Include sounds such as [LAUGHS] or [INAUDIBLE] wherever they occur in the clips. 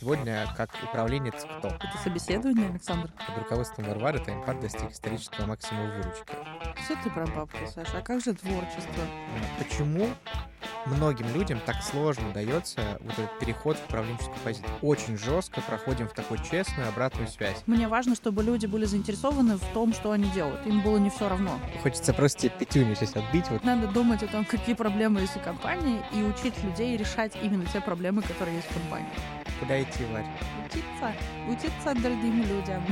сегодня как управленец кто? Это собеседование, Александр? Под руководством Варвары Таймпад достиг исторического максимума выручки. Все ты про бабку, Саша. А как же творчество? Почему многим людям так сложно дается вот этот переход в управленческую позицию? Очень жестко проходим в такую честную обратную связь. Мне важно, чтобы люди были заинтересованы в том, что они делают. Им было не все равно. Хочется просто тебе пятюню сейчас отбить. Вот. Надо думать о том, [LAUGHS] какие проблемы есть у компании, и учить людей решать именно те проблемы, которые есть в компании. Куда идти, Варь? Учиться. Учиться другим людям.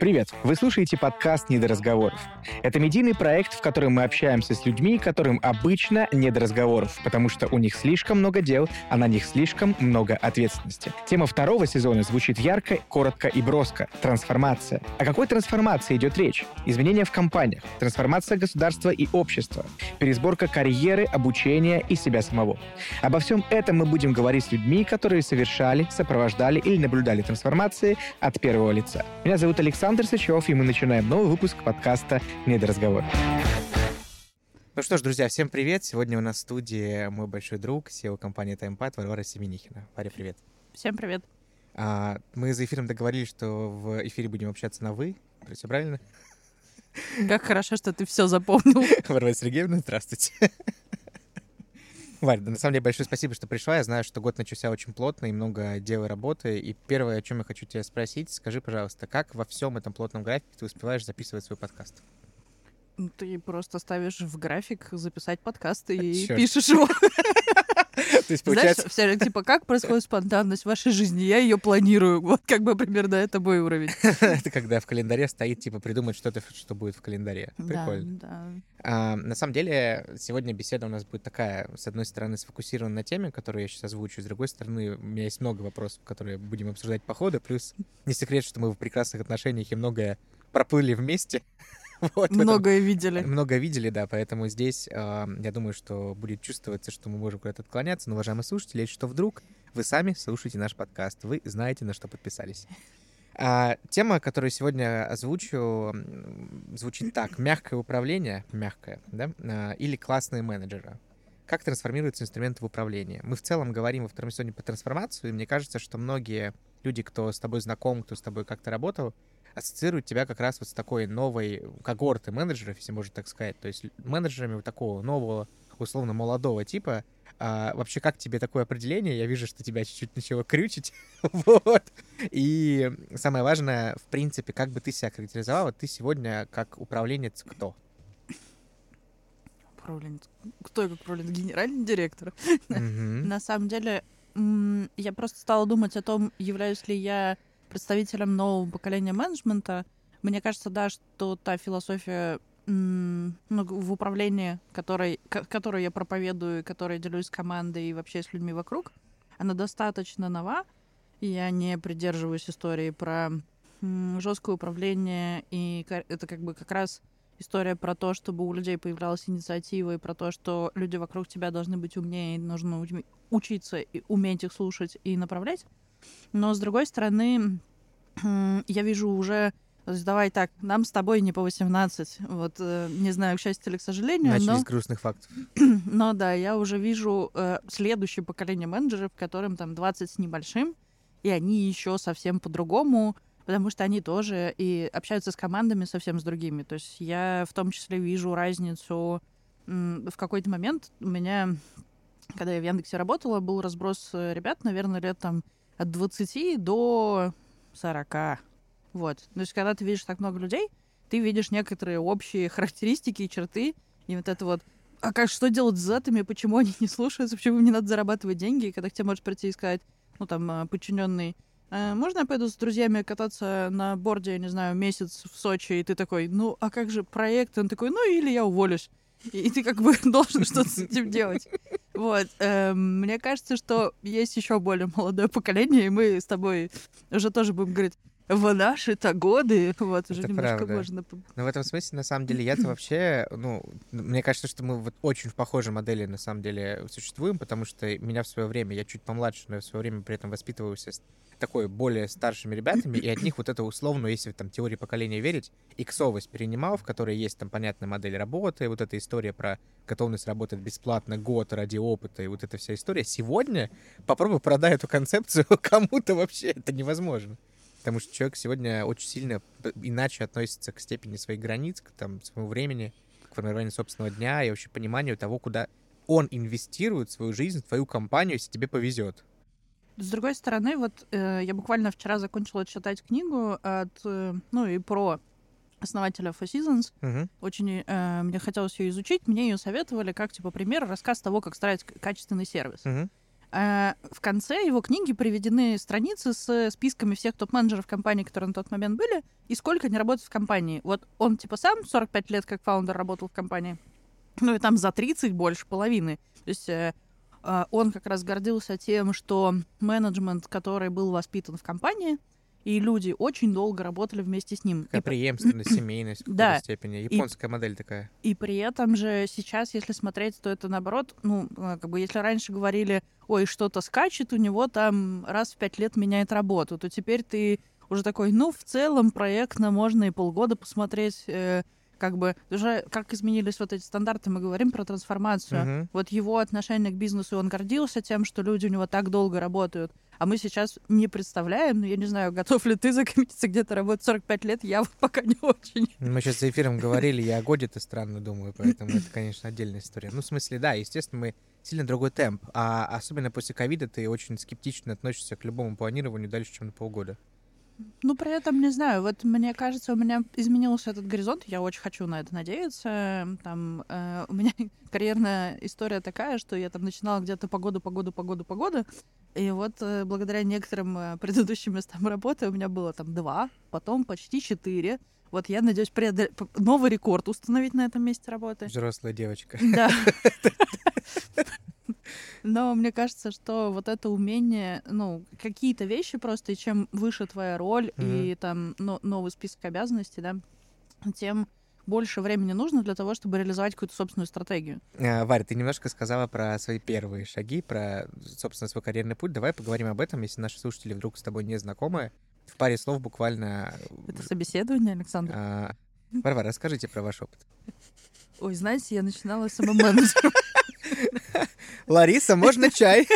Привет! Вы слушаете подкаст «Не до разговоров». Это медийный проект, в котором мы общаемся с людьми, которым обычно не до разговоров, потому что у них слишком много дел, а на них слишком много ответственности. Тема второго сезона звучит ярко, коротко и броско — трансформация. О какой трансформации идет речь? Изменения в компаниях, трансформация государства и общества, пересборка карьеры, обучения и себя самого. Обо всем этом мы будем говорить с людьми, которые совершали, сопровождали или наблюдали трансформации от первого лица. Меня зовут Александр Сычев, и мы начинаем новый выпуск подкаста «Недоразговор». Ну что ж, друзья, всем привет. Сегодня у нас в студии мой большой друг, SEO компании TimePad Варвара Семенихина. Варя, привет. Всем привет. А, мы за эфиром договорились, что в эфире будем общаться на «вы». Все правильно? Как хорошо, что ты все запомнил. [LAUGHS] Варвара Сергеевна, здравствуйте. [LAUGHS] Варя, да, на самом деле большое спасибо, что пришла. Я знаю, что год начался очень плотно и много дел и работы. И первое, о чем я хочу тебя спросить, скажи, пожалуйста, как во всем этом плотном графике ты успеваешь записывать свой подкаст? Ты просто ставишь в график записать подкаст и Чёрт. пишешь его. [LAUGHS] [LAUGHS] То есть, получается, Знаешь, типа, как происходит спонтанность в вашей жизни? Я ее планирую. Вот как бы примерно это мой уровень. [LAUGHS] это когда в календаре стоит, типа, придумать что-то, что будет в календаре. Прикольно. Да, да. А, на самом деле, сегодня беседа у нас будет такая, с одной стороны, сфокусирована на теме, которую я сейчас озвучу, с другой стороны, у меня есть много вопросов, которые будем обсуждать по ходу, плюс не секрет, что мы в прекрасных отношениях и многое проплыли вместе. [LAUGHS] [LAUGHS] Вот, в этом- Многое видели. Много видели, да, поэтому здесь э, я думаю, что будет чувствоваться, что мы можем куда-то отклоняться. Но, уважаемые слушатели, что вдруг вы сами слушаете наш подкаст, вы знаете, на что подписались. А, тема, которую сегодня озвучу, звучит так. Мягкое управление, мягкое, да, а, или классные менеджеры. Как трансформируются инструменты в управлении? Мы в целом говорим во втором сезоне по трансформацию, и мне кажется, что многие люди, кто с тобой знаком, кто с тобой как-то работал, ассоциируют тебя как раз вот с такой новой когорты менеджеров, если можно так сказать. То есть менеджерами вот такого нового, условно, молодого типа. А, вообще, как тебе такое определение? Я вижу, что тебя чуть-чуть начало крючить. [LAUGHS] вот. И самое важное, в принципе, как бы ты себя характеризовала, ты сегодня как управленец кто? Управленец. Кто я как управленец? Генеральный директор. [LAUGHS] На самом деле, я просто стала думать о том, являюсь ли я представителем нового поколения менеджмента. Мне кажется, да, что та философия ну, в управлении, которой, ко- которую я проповедую, которой делюсь с командой и вообще с людьми вокруг, она достаточно нова. Я не придерживаюсь истории про жесткое управление, и это как бы как раз история про то, чтобы у людей появлялась инициатива, и про то, что люди вокруг тебя должны быть умнее, нужно уч- учиться и уметь их слушать и направлять. Но, с другой стороны, я вижу уже... то есть Давай так, нам с тобой не по 18. Вот, э, не знаю, к счастью или к сожалению, Начали но... с грустных фактов. [CLEARS THROAT] Но да, я уже вижу э, следующее поколение менеджеров, которым там 20 с небольшим, и они еще совсем по-другому, потому что они тоже и общаются с командами совсем с другими. То есть я в том числе вижу разницу. В какой-то момент у меня, когда я в Яндексе работала, был разброс э, ребят, наверное, лет там от 20 до 40. Вот. То есть когда ты видишь так много людей, ты видишь некоторые общие характеристики и черты, и вот это вот а как, что делать с зетами, почему они не слушаются, почему им не надо зарабатывать деньги, и когда к тебе может прийти и сказать, ну, там, э, подчиненный, «Э, можно я пойду с друзьями кататься на борде, я не знаю, месяц в Сочи, и ты такой, ну, а как же проект? Он такой, ну, или я уволюсь. И, и ты как бы [LAUGHS] должен что-то с этим делать. Вот. эм, мне кажется, что есть еще более молодое поколение, и мы с тобой уже тоже будем говорить, в наши-то годы, вот, уже Это немножко правда. можно... Но в этом смысле, на самом деле, я-то вообще, ну, мне кажется, что мы вот очень в похожей модели, на самом деле, существуем, потому что меня в свое время, я чуть помладше, но я в свое время при этом воспитывался с такой более старшими ребятами, и от них вот это условно, если там теории поколения верить, иксовость перенимал, в которой есть там понятная модель работы, вот эта история про готовность работать бесплатно год ради опыта, и вот эта вся история. Сегодня попробуй продай эту концепцию [LAUGHS] кому-то вообще, это невозможно. Потому что человек сегодня очень сильно п- иначе относится к степени своих границ, к там, своему времени, к формированию собственного дня и вообще пониманию того, куда он инвестирует свою жизнь, твою компанию, если тебе повезет. С другой стороны, вот э, я буквально вчера закончила читать книгу от, э, ну и про основателя Four Seasons. Мгм. Очень э, мне хотелось ее изучить. Мне ее советовали как, типа, пример, рассказ того, как строить качественный сервис. Мгм. Э, в конце его книги приведены страницы с списками всех топ-менеджеров компании, которые на тот момент были, и сколько они работают в компании. Вот он, типа, сам 45 лет как фаундер работал в компании, ну и там за 30 больше половины. То есть э, э, он как раз гордился тем, что менеджмент, который был воспитан в компании, и люди очень долго работали вместе с ним. Такая И преемственность, [CLEARS THROAT] семейность в какой-то Да. степени. Японская модель такая. И при этом же сейчас, если смотреть, то это наоборот, ну, э, как бы если раньше говорили, ой, что-то скачет, у него там раз в пять лет меняет работу, то теперь ты уже такой, ну, в целом проектно можно и полгода посмотреть, э, как бы, уже как изменились вот эти стандарты, мы говорим про трансформацию. Мгм. Вот его отношение к бизнесу, он гордился тем, что люди у него так долго работают. А мы сейчас не представляем, ну, я не знаю, готов ли ты закоммититься где-то работать 45 лет, я вот пока не очень. Мы сейчас за эфиром говорили, я о годе-то странно думаю, поэтому это, конечно, отдельная история. Ну, в смысле, да, естественно, мы сильно другой темп, а особенно после ковида ты очень скептично относишься к любому планированию дальше, чем на полгода. Ну, при этом, не знаю, вот мне кажется, у меня изменился этот горизонт, я очень хочу на это надеяться. Там э, у меня [LAUGHS] карьерная история такая, что я там начинала где-то погоду, погоду, погоду, погоду, и вот э, благодаря некоторым э, предыдущим местам работы у меня было там два, потом почти четыре. Вот я надеюсь преодол- новый рекорд установить на этом месте работы. Взрослая девочка. Да. [LAUGHS] [LAUGHS] Но мне кажется, что вот это умение, ну, какие-то вещи просто, и чем выше твоя роль и там но- новый список обязанностей, да, тем больше времени нужно для того, чтобы реализовать какую-то собственную стратегию. А, Варя, ты немножко сказала про свои первые шаги, про, собственно, свой карьерный путь. Давай поговорим об этом, если наши слушатели вдруг с тобой не знакомы. В паре слов буквально... Это собеседование, Александр? а, Варвара, расскажите про ваш опыт. Ой, знаете, я начинала с менеджером. [LAUGHS] Лариса, можно [LAUGHS] чай?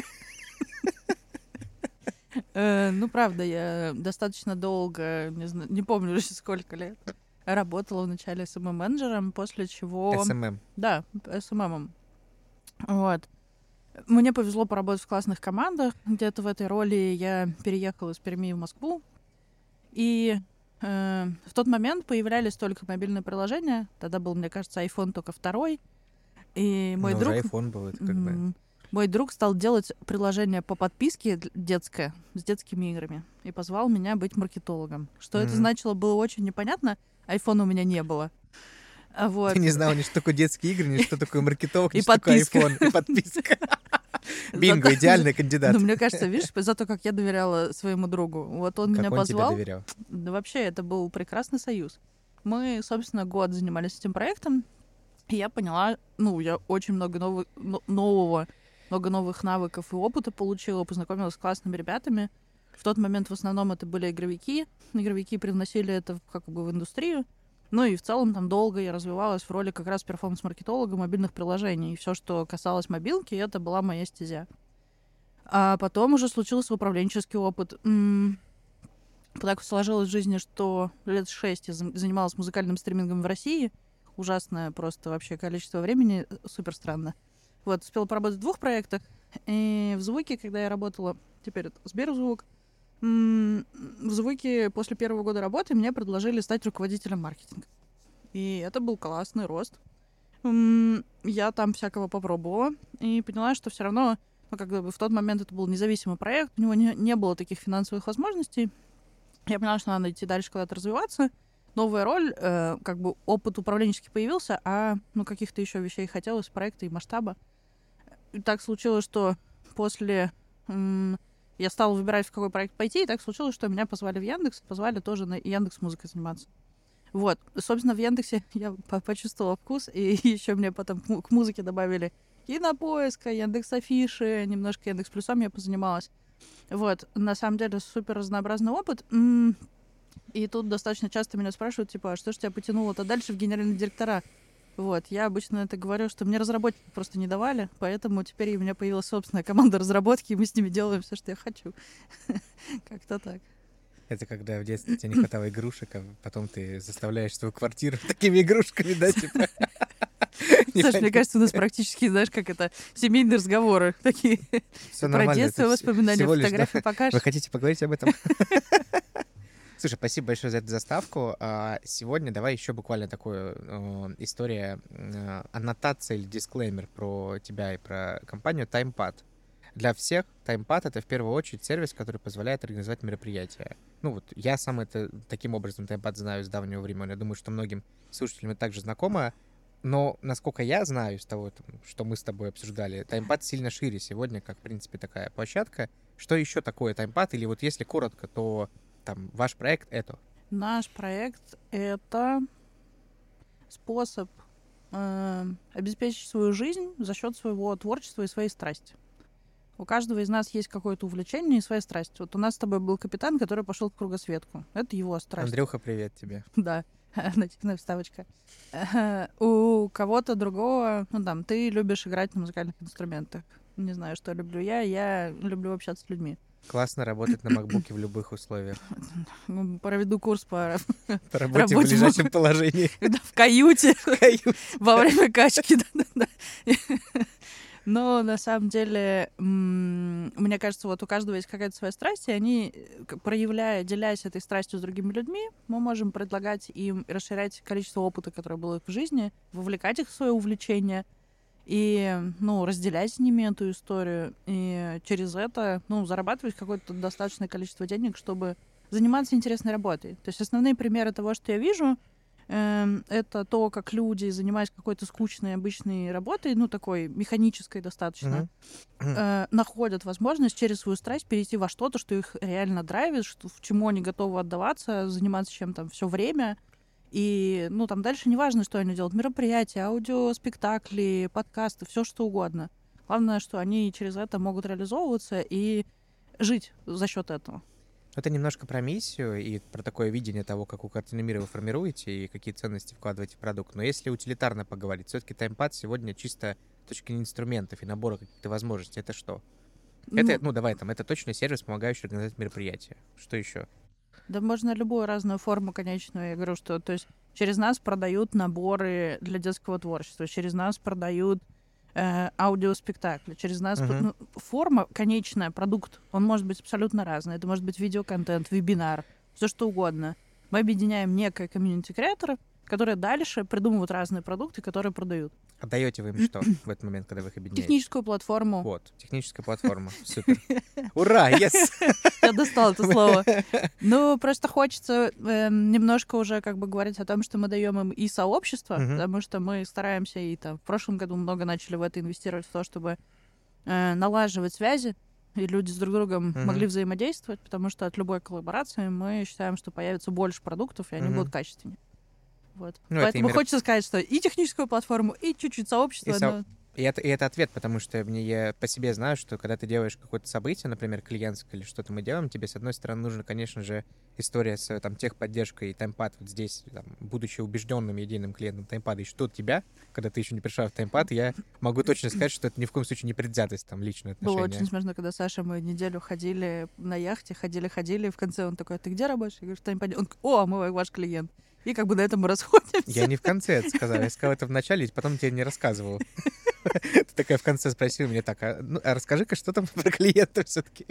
Э, Ну, правда, я достаточно долго, не помню уже сколько лет, работала вначале СММ-менеджером, после чего... СММ. Да, СММом. Вот. Мне повезло поработать в классных командах. Где-то в этой роли я переехала из Перми в Москву. И э, в тот момент появлялись только мобильные приложения. Тогда был, мне кажется, iPhone только второй. И мой Ну, друг... уже iPhone был, это как бы... Мой друг стал делать приложение по подписке детское, с детскими играми, и позвал меня быть маркетологом. Что это Мгм. значило, было очень непонятно. Айфона у меня не было. А Вот. Ты не знал ни что такое детские игры, ни что такое маркетолог, [LAUGHS] ни что такое подписка. iPhone, и подписка. [LAUGHS] Бинго, Зато- [LAUGHS] идеальный кандидат. Ну, мне кажется, видишь, за то, как я доверяла своему другу. Вот он Как меня он позвал. доверял? Да вообще, это был прекрасный союз. Мы, собственно, год занимались этим проектом, и я поняла, ну, я очень много нового, но- нового, много новых навыков и опыта получила, познакомилась с классными ребятами. В тот момент в основном это были игровики. Игровики привносили это как бы в индустрию. Ну и в целом там долго я развивалась в роли как раз перформанс-маркетолога мобильных приложений. И все, что касалось мобилки, это была моя стезя. А потом уже случился управленческий опыт. Так сложилось в жизни, что лет шесть я занималась музыкальным стримингом в России. Ужасное просто вообще количество времени. э, Супер странно. Вот, успела поработать в двух проектах. И в «Звуке», когда я работала, теперь это Сберзвук, в «Звуке» после первого года работы мне предложили стать руководителем маркетинга. И это был классный рост. Я там всякого попробовала и поняла, что все равно, ну, как бы в тот момент это был независимый проект, у него не, не было таких финансовых возможностей. Я поняла, что надо идти дальше куда-то развиваться. Новая роль, э, как бы опыт управленческий появился, а ну каких-то еще вещей хотелось, проекта и масштаба. Так случилось, что после я стала выбирать, в какой проект пойти, и так случилось, что меня позвали в Яндекс, позвали тоже на Яндекс музыкой заниматься. Вот, собственно, в Яндексе [LAUGHS] я почувствовала вкус, и [LAUGHS] еще мне потом к музыке добавили Кинопоиска, Яндекс Афиши, немножко Яндекс Плюсом я позанималась. Вот, на самом деле супер разнообразный опыт. И тут достаточно часто меня спрашивают, типа, а что ж тебя потянуло-то дальше в генеральные директора? Вот, я обычно это говорю, что мне разработчики просто не давали, поэтому теперь у меня появилась собственная команда [LAUGHS] разработки, и мы с ними делаем все, что я хочу. [LAUGHS] Как-то так. Это когда в детстве тебе не хватало игрушек, а потом ты заставляешь свою квартиру [LAUGHS] такими игрушками, да, типа? Саша, мне кажется, у нас практически, знаешь, как это, семейные разговоры такие. Про детство, воспоминания, фотографии покажешь. Вы хотите поговорить об этом? Слушай, спасибо большое за эту заставку. А, сегодня давай еще буквально такую э, история, э, аннотация или дисклеймер про тебя и про компанию TimePad. Для всех TimePad — это в первую очередь сервис, который позволяет организовать мероприятия. Ну вот я сам это таким образом TimePad знаю с давнего времени. Я думаю, что многим слушателям это также знакомо. Но, насколько я знаю из того, что мы с тобой обсуждали, таймпад сильно шире сегодня, как, в принципе, такая площадка. Что еще такое таймпад? Или вот если коротко, то там ваш проект — это? Наш проект — это способ э, обеспечить свою жизнь за счет своего творчества и своей страсти. У каждого из нас есть какое-то увлечение и своя страсть. Вот у нас с тобой был капитан, который пошел в кругосветку. Это его страсть. Андрюха, привет тебе. [LAUGHS] Да. [LAUGHS] нативная вставочка. [LAUGHS] У кого-то другого, ну там, ты любишь играть на музыкальных инструментах. Не знаю, что люблю я. Я люблю общаться с людьми. Классно работать на макбуке в любых условиях. Проведу курс по, [LAUGHS] работе, работе в лежачем положении. [LAUGHS] В каюте. [LAUGHS] В каюте. Во время качки. Да, да, да. Но на самом деле, мне кажется, вот у каждого есть какая-то своя страсть, и они, э, проявляя, делясь этой страстью с другими людьми, мы можем предлагать им расширять количество опыта, которое было в жизни, вовлекать их в свое увлечение и, ну, разделять с ними эту историю, и через это, ну, зарабатывать какое-то достаточное количество денег, чтобы заниматься интересной работой. То есть основные примеры того, что я вижу — Эм, это то, как люди, занимаясь какой-то скучной обычной работой, ну, такой механической достаточно, mm-hmm. находят возможность через свою страсть перейти во что-то, что их реально драйвит, что, в чему они готовы отдаваться, заниматься чем-то все время. И, ну, там дальше неважно, что они делают. Мероприятия, аудио, спектакли, подкасты, все что угодно. Главное, что они через это могут реализовываться и жить за счет этого. Это немножко про миссию и про такое видение того, какую картину мира вы формируете и какие ценности вкладываете в продукт. Но если утилитарно поговорить, все-таки таймпад сегодня чисто с точки зрения инструментов и набора каких-то возможностей. Это что? Ну, это, ну давай там, это точно сервис, помогающий организовать мероприятие. Что еще? Да можно любую разную форму конечную. Я говорю, что то есть через нас продают наборы для детского творчества, через нас продают э, аудиоспектакля. Через нас uh-huh. ну, форма конечная, продукт, он может быть абсолютно разный. Это может быть видеоконтент, вебинар, все что угодно. Мы объединяем некое комьюнити креаторов, которые дальше придумывают разные продукты, которые продают. Отдаете вы им что в этот момент, когда вы их объединяете? Техническую платформу. Вот, техническая платформа. Супер. Ура, yes! Я достала это слово. Ну, просто хочется э, немножко уже как бы говорить о том, что мы даем им и сообщество, uh-huh. потому что мы стараемся, и там в прошлом году много начали в это инвестировать, в то, чтобы э, налаживать связи, и люди с друг другом uh-huh. могли взаимодействовать, потому что от любой коллаборации мы считаем, что появится больше продуктов, и они uh-huh. будут качественнее. Вот. Ну, Поэтому именно... хочется сказать, что и техническую платформу, и чуть-чуть сообщество. И, со... но... и, это, и это ответ, потому что мне, я по себе знаю, что когда ты делаешь какое-то событие, например, клиентское или что-то мы делаем, тебе, с одной стороны, нужно, конечно же, история с там, техподдержкой и таймпад вот здесь, там, будучи убежденным единым клиентом таймпада, и что тебя, когда ты еще не пришла в таймпад, я могу точно сказать, что это ни в коем случае не предвзятость, там, личное отношение. Было очень смешно, когда Саша, мы неделю ходили на яхте, ходили-ходили, и в конце он такой, «А ты где работаешь? Я говорю, в таймпаде. Он, о, мы ваш клиент. И как бы на этом мы расходимся. Я не в конце это сказал, я сказал это в начале, потом тебе не рассказывал. [LAUGHS] Ты такая в конце спросила меня так, а, ну, а расскажи-ка, что там [LAUGHS] про клиента все-таки.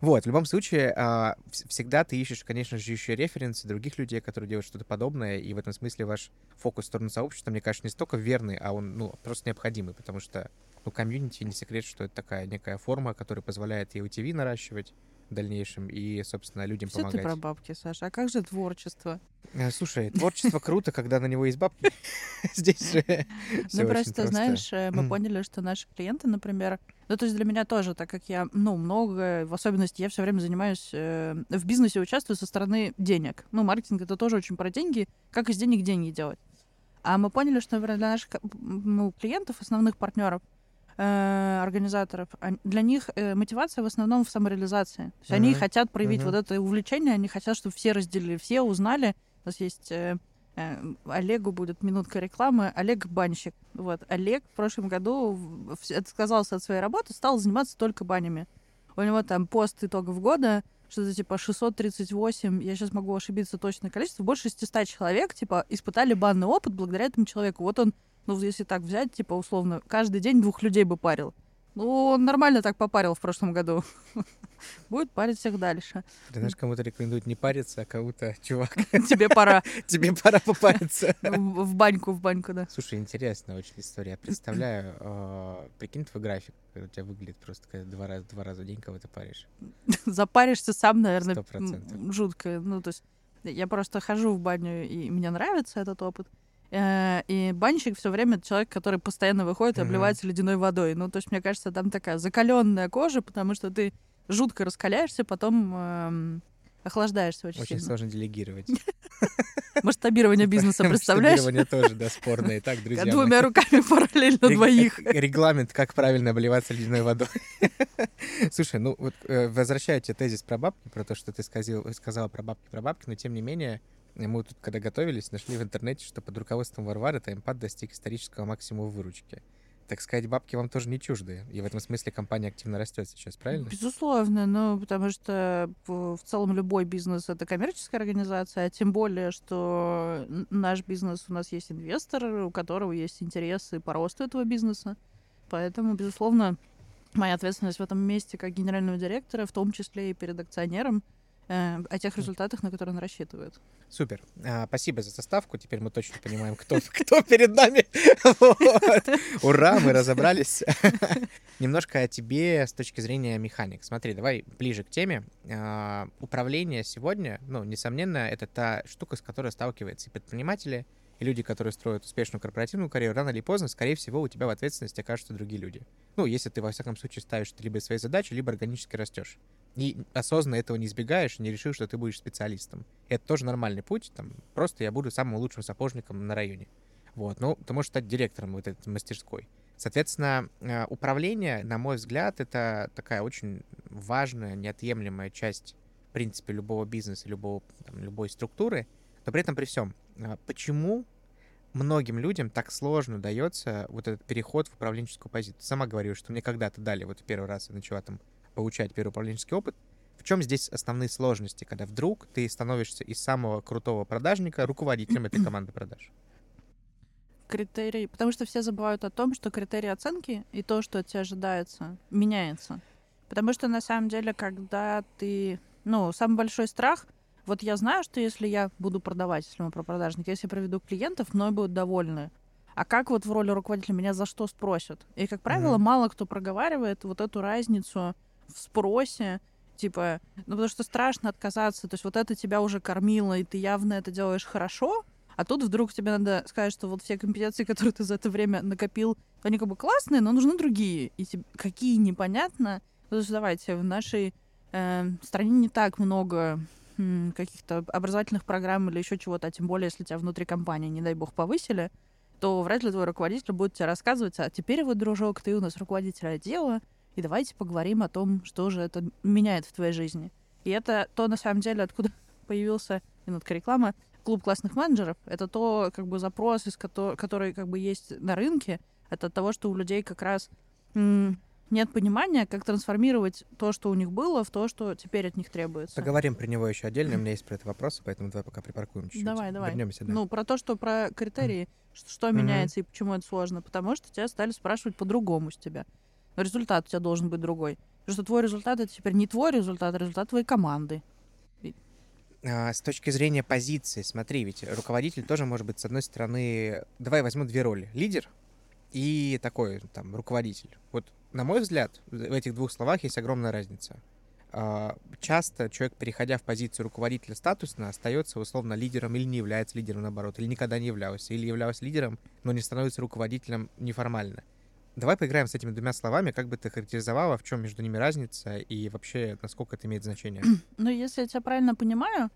Вот, в любом случае, а, всегда ты ищешь, конечно же, еще референсы других людей, которые делают что-то подобное, и в этом смысле ваш фокус в сторону сообщества, мне кажется, не столько верный, а он, ну, просто необходимый, потому что ну, комьюнити не секрет, что это такая некая форма, которая позволяет и UTV наращивать дальнейшем, и, собственно, людям Все помогать. ты про бабки, Саша. А как же творчество? Э, Слушай, творчество круто, когда на него есть бабки. [LAUGHS] Здесь же Ну, просто, знаешь, э, мы поняли, что наши клиенты, например, ну, то есть для меня тоже, так как я, ну, много, в особенности я все время занимаюсь, э, в бизнесе участвую со стороны денег. Ну, маркетинг — это тоже очень про деньги, как из денег деньги делать. А мы поняли, что, например, для наших ну, клиентов, основных партнеров, э, организаторов, он- для них э, мотивация в основном в самореализации. То есть они Мгм. хотят проявить Мгм. вот это увлечение, они хотят, чтобы все разделили, все узнали. У нас есть э, э, Олегу будет минутка рекламы. Олег Банщик. Вот. Олег в прошлом году отказался от своей работы, стал заниматься только банями. У него там пост итогов года, что-то типа 638, я сейчас могу ошибиться точное количество, больше 600 человек, типа, испытали банный опыт благодаря этому человеку. Вот он, ну, если так взять, типа, условно, каждый день двух людей бы парил. Ну, он нормально так попарил в прошлом году. [LAUGHS] Будет парить всех дальше. Ты знаешь, кому-то рекомендуют не париться, а кому-то, [LAUGHS] чувак, [LAUGHS] Тебе пора тебе пора попариться. в баньку, в баньку, да. Слушай, интересная очень история. Я представляю, э, прикинь твой график, как у тебя выглядит просто когда два раза, два раза в день кого ты паришь. Запаришься сам, наверное, Сто процентов. м, жутко. Ну, то есть я просто хожу в баню, и мне нравится этот опыт. Э, И банщик все время человек, который постоянно выходит и обливается ледяной водой. Ну, то есть, мне кажется, там такая закаленная кожа, потому что ты жутко раскаляешься, потом эм, охлаждаешься очень, Очень сильно. сложно делегировать. [LAUGHS] Масштабирование [LAUGHS] бизнеса, представляешь? Масштабирование тоже, да, спорное. [LAUGHS] Итак, друзья мои. Двумя руками параллельно двоих. Регламент, как правильно обливаться ледяной водой. Слушай, ну вот э, возвращаю тебе тезис про бабки, про то, что ты сказал, сказала про бабки, про бабки, но тем не менее, э, мы тут, когда готовились, нашли в интернете, что под руководством Варвары таймпад достиг исторического максимума выручки. Так сказать, бабки вам тоже не чужды. И в этом смысле компания активно растет сейчас, правильно? Безусловно, ну, потому что в в целом любой бизнес — это коммерческая организация, а тем более, что наш бизнес, у нас есть инвестор, у которого есть интересы по росту этого бизнеса. Поэтому, безусловно, моя ответственность в этом месте как генерального директора, в том числе и перед акционером, э, о тех результатах, на которые он рассчитывает. Супер. А, спасибо за составку. Теперь мы точно понимаем, кто, [LAUGHS] кто перед нами. [LAUGHS] Ура, мы разобрались. [LAUGHS] Немножко о тебе с точки зрения механик. Смотри, давай ближе к теме. А, Управление сегодня, ну, несомненно, это та штука, с которой сталкиваются и предприниматели, и люди, которые строят успешную корпоративную карьеру, рано или поздно, скорее всего, у тебя в ответственности окажутся другие люди. Ну, если ты, во всяком случае, ставишь либо свои задачи, либо органически растешь. И осознанно этого не избегаешь, не решил, что ты будешь специалистом. Это тоже нормальный путь. Там, просто я буду самым лучшим сапожником на районе. Вот. Ну, ты можешь стать директором вот этой мастерской. Соответственно, э, управление, на мой взгляд, это такая очень важная, неотъемлемая часть, в принципе, любого бизнеса, любого, там, любой структуры. Но при этом при всем, э, почему многим людям так сложно дается вот этот переход в управленческую позицию? Ты Сама говорила, что мне когда-то дали, вот первый раз я начала там получать первый управленческий опыт. В чем здесь основные сложности, когда вдруг ты становишься из самого крутого продажника руководителем этой команды продаж? Критерий, потому что все забывают о том, что критерии оценки и то, что от тебя ожидается, меняется. Потому что на самом деле, когда ты, ну, самый большой страх, вот я знаю, что если я буду продавать, если мы про продажник, если я проведу клиентов, мной будут довольны. А как вот в роли руководителя меня за что спросят? И, как правило, Мгм. мало кто проговаривает вот эту разницу в спросе, типа, ну, потому что страшно отказаться, то есть вот это тебя уже кормило, и ты явно это делаешь хорошо, а тут вдруг тебе надо сказать, что вот все компетенции, [LAUGHS] которые ты за это время накопил, они как бы классные, но нужны другие. И тебе, какие непонятно. Потому что давайте, в нашей э, стране не так много каких-то образовательных программ или еще чего-то, а тем более, если тебя внутри компании, не дай бог, повысили, то вряд ли твой руководитель будет тебе рассказывать, а теперь вот, дружок, ты у нас руководитель отдела, и давайте поговорим о том, что же это меняет в твоей жизни. И это то, на самом деле, откуда [LAUGHS] появился, минутка рекламы, клуб классных менеджеров. Это то, как бы, запрос, из кото- который, как бы, есть на рынке. Это от того, что у людей как раз нет понимания, как трансформировать то, что у них было, в то, что теперь от них требуется. Поговорим про него еще отдельно, [LAUGHS] у меня есть про это вопросы, поэтому давай пока припаркуем чуть-чуть. Давай, давай. Вернемся, да. Ну, про то, что про критерии, ш- что Мгм. меняется и почему это сложно. Потому что тебя стали спрашивать по-другому с тебя. Результат у тебя должен быть другой. Потому что твой результат это теперь не твой результат, а результат твоей команды. А, с точки зрения позиции, смотри, ведь руководитель тоже может быть, с одной стороны, давай возьму две роли. Лидер и такой там руководитель. Вот, на мой взгляд, в этих двух словах есть огромная разница. А, часто человек, переходя в позицию руководителя статусно, остается условно лидером или не является лидером, наоборот, или никогда не являлся, или являлся лидером, но не становится руководителем неформально. Давай поиграем с этими двумя словами, как бы ты характеризовала, в чем между ними разница и вообще насколько это имеет значение? [CLEARS THROAT] Ну, если я тебя правильно понимаю,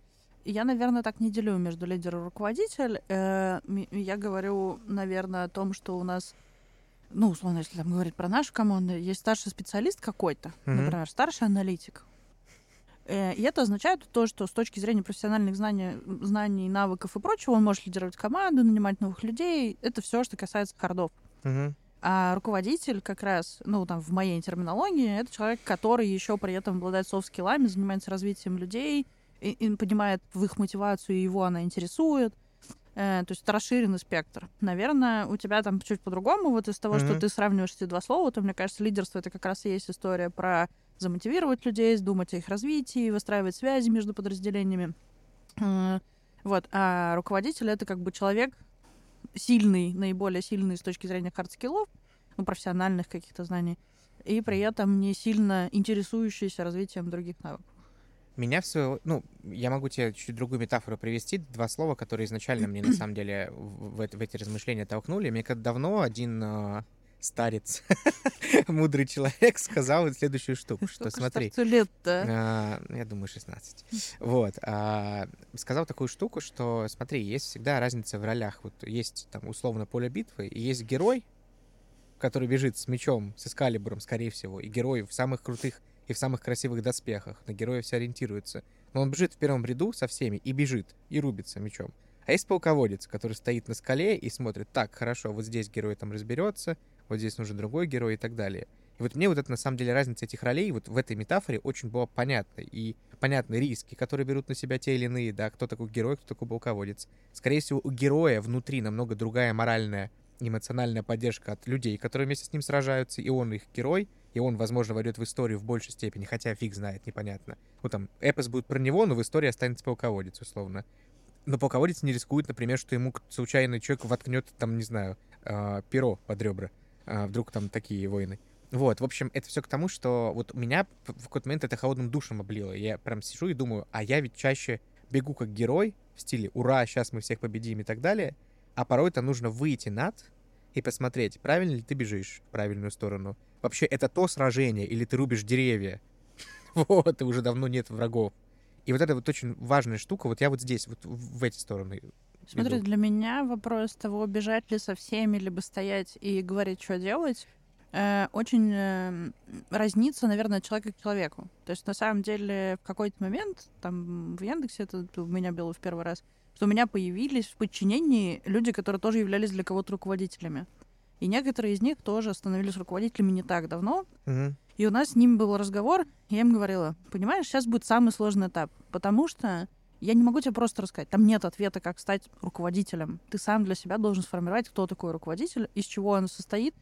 я, наверное, так не делю между лидер и руководитель. Э, я говорю, наверное, о том, что у нас ну, условно, если там говорить про нашу команду, есть старший специалист какой-то, mm-hmm. например, старший аналитик. Э, и это означает то, что с точки зрения профессиональных знаний, знаний, навыков и прочего, он может лидировать команду, нанимать новых людей. Это все, что касается хардов. Mm-hmm. А руководитель как раз, ну, там, в моей терминологии, это человек, который еще при этом обладает софт-скиллами, занимается развитием людей, и, и понимает в их мотивацию, его она интересует. Э, то есть это расширенный спектр. Наверное, у тебя там чуть по-другому. Вот из того, mm-hmm. что ты сравниваешь эти два слова, то, мне кажется, лидерство — это как раз и есть история про замотивировать людей, думать о их развитии, выстраивать связи между подразделениями. Э, вот. А руководитель — это как бы человек сильный, наиболее сильный с точки зрения хардскиллов, ну, профессиональных каких-то знаний, и при этом не сильно интересующийся развитием других навыков. Меня все, ну, я могу тебе чуть другую метафору привести, два слова, которые изначально мне на [CLEARS THROAT] самом деле в, в, в эти размышления толкнули. Мне как давно один э, старец, [LAUGHS] мудрый человек, сказал следующую штуку, что смотри... лет да? Э, я думаю, 16. Вот. Э, сказал такую штуку, что смотри, есть всегда разница в ролях. Вот есть там условно поле битвы, и есть герой, который бежит с мечом, с эскалибром, скорее всего, и герой в самых крутых и в самых красивых доспехах, на героя все ориентируются. Но он бежит в первом ряду со всеми и бежит, и рубится мечом. А есть полководец, который стоит на скале и смотрит, так, хорошо, вот здесь герой там разберется, вот здесь нужен другой герой и так далее. И вот мне вот это, на самом деле, разница этих ролей вот в этой метафоре очень была понятна. И понятны риски, которые берут на себя те или иные, да, кто такой герой, кто такой полководец. Скорее всего, у героя внутри намного другая моральная, эмоциональная поддержка от людей, которые вместе с ним сражаются, и он их герой — и он, возможно, войдет в историю в большей степени, хотя фиг знает, непонятно. Ну, там, эпос будет про него, но в истории останется полководец, условно. Но полководец не рискует, например, что ему случайный человек воткнет, там, не знаю, э, перо под ребра. Э, вдруг там такие войны. Вот, в общем, это все к тому, что вот меня в какой-то момент это холодным душем облило. Я прям сижу и думаю, а я ведь чаще бегу как герой в стиле «Ура, сейчас мы всех победим» и так далее, а порой это нужно выйти над и посмотреть, правильно ли ты бежишь в правильную сторону, вообще это то сражение, или ты рубишь деревья. [LAUGHS] вот, и уже давно нет врагов. И вот это вот очень важная штука. Вот я вот здесь, вот в эти стороны. Смотри, для меня вопрос того, бежать ли со всеми, либо стоять и говорить, что делать, э, очень э, разнится, наверное, от человека к человеку. То есть, на самом деле, в какой-то момент, там, в Яндексе это у меня было в первый раз, что у меня появились в подчинении люди, которые тоже являлись для кого-то руководителями. И некоторые из них тоже становились руководителями не так давно. Угу. И у нас с ними был разговор, и я им говорила, понимаешь, сейчас будет самый сложный этап, потому что я не могу тебе просто рассказать. Там нет ответа, как стать руководителем. Ты сам для себя должен сформировать, кто такой руководитель, из чего он состоит,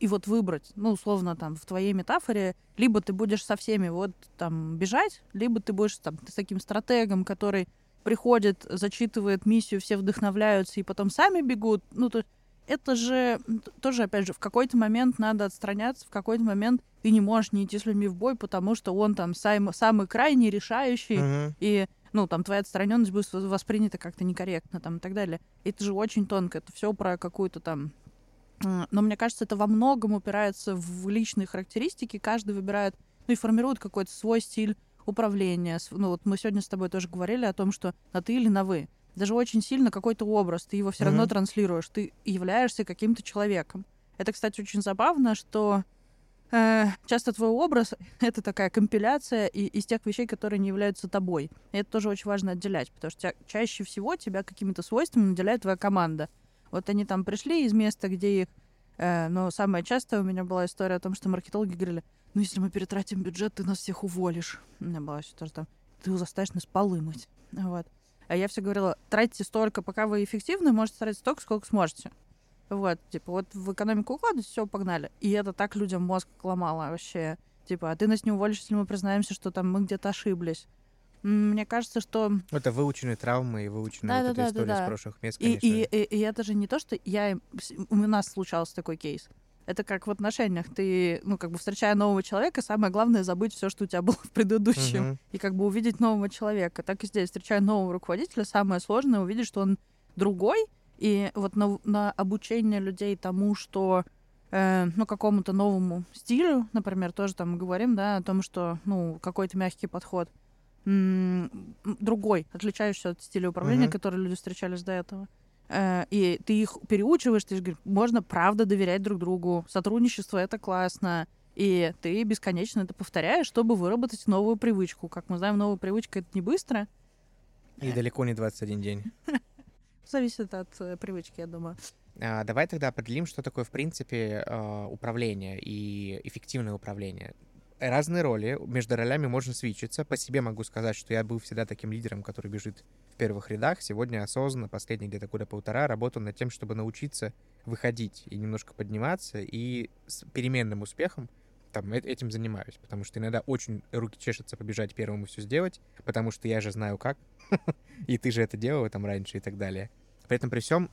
и вот выбрать, ну, условно, там, в твоей метафоре, либо ты будешь со всеми вот там бежать, либо ты будешь там с таким стратегом, который приходит, зачитывает миссию, все вдохновляются и потом сами бегут. Ну, то это же тоже, опять же, в какой-то момент надо отстраняться, в какой-то момент ты не можешь не идти с людьми в бой, потому что он там сам, самый крайний, решающий, uh-huh. и ну, там, твоя отстраненность будет воспринята как-то некорректно, там, и так далее. Это же очень тонко, это все про какую-то там... Но мне кажется, это во многом упирается в личные характеристики, каждый выбирает, ну, и формирует какой-то свой стиль управления. Ну, вот мы сегодня с тобой тоже говорили о том, что на ты или на вы даже очень сильно какой-то образ, ты его все mm-hmm. равно транслируешь, ты являешься каким-то человеком. Это, кстати, очень забавно, что часто твой образ — это такая компиляция и, из тех вещей, которые не являются тобой. И это тоже очень важно отделять, потому что чаще всего тебя какими-то свойствами наделяет твоя команда. Вот они там пришли из места, где их... Э, но самое частое у меня была история о том, что маркетологи говорили, ну, если мы перетратим бюджет, ты нас всех уволишь. У меня была еще тоже там, ты заставишь нас полы мыть. Вот. А я все говорила, тратьте столько, пока вы эффективны, можете тратить столько, сколько сможете. Вот, типа, вот в экономику укладывать, все, погнали. И это так людям мозг ломало вообще. Типа, а ты нас не уволишь, если мы признаемся, что там мы где-то ошиблись. Мне кажется, что... Это выученные травмы и выученная да, вот да, эта да, история да, да. с прошлых мест, конечно. И, и, и, и это же не то, что я... У нас случался такой кейс. Это как в отношениях. Ты, ну, как бы встречая нового человека, самое главное забыть все, что у тебя было в предыдущем. Uh-huh. И как бы увидеть нового человека. Так и здесь, встречая нового руководителя, самое сложное увидеть, что он другой. И вот на, на обучение людей тому, что э, ну, какому-то новому стилю, например, тоже там мы говорим, да, о том, что, ну, какой-то мягкий подход, другой, отличающийся от стиля управления, uh-huh. который люди встречались до этого. Э, и ты их переучиваешь, ты говоришь, можно правда доверять друг другу, сотрудничество — это классно, и ты бесконечно это повторяешь, чтобы выработать новую привычку. Как мы знаем, новая привычка — это не быстро. И далеко не 21 день. [LAUGHS] Зависит от э, привычки, я думаю. А, давай тогда определим, что такое, в принципе, а, управление и эффективное управление разные роли, между ролями можно свечиться. По себе могу сказать, что я был всегда таким лидером, который бежит в первых рядах. Сегодня осознанно, последние где-то года полтора, работаю над тем, чтобы научиться выходить и немножко подниматься, и с переменным успехом там, этим занимаюсь, потому что иногда очень руки чешутся побежать первым и все сделать, потому что я же знаю как, [LAUGHS] и ты же это делал там раньше и так далее. При этом при всем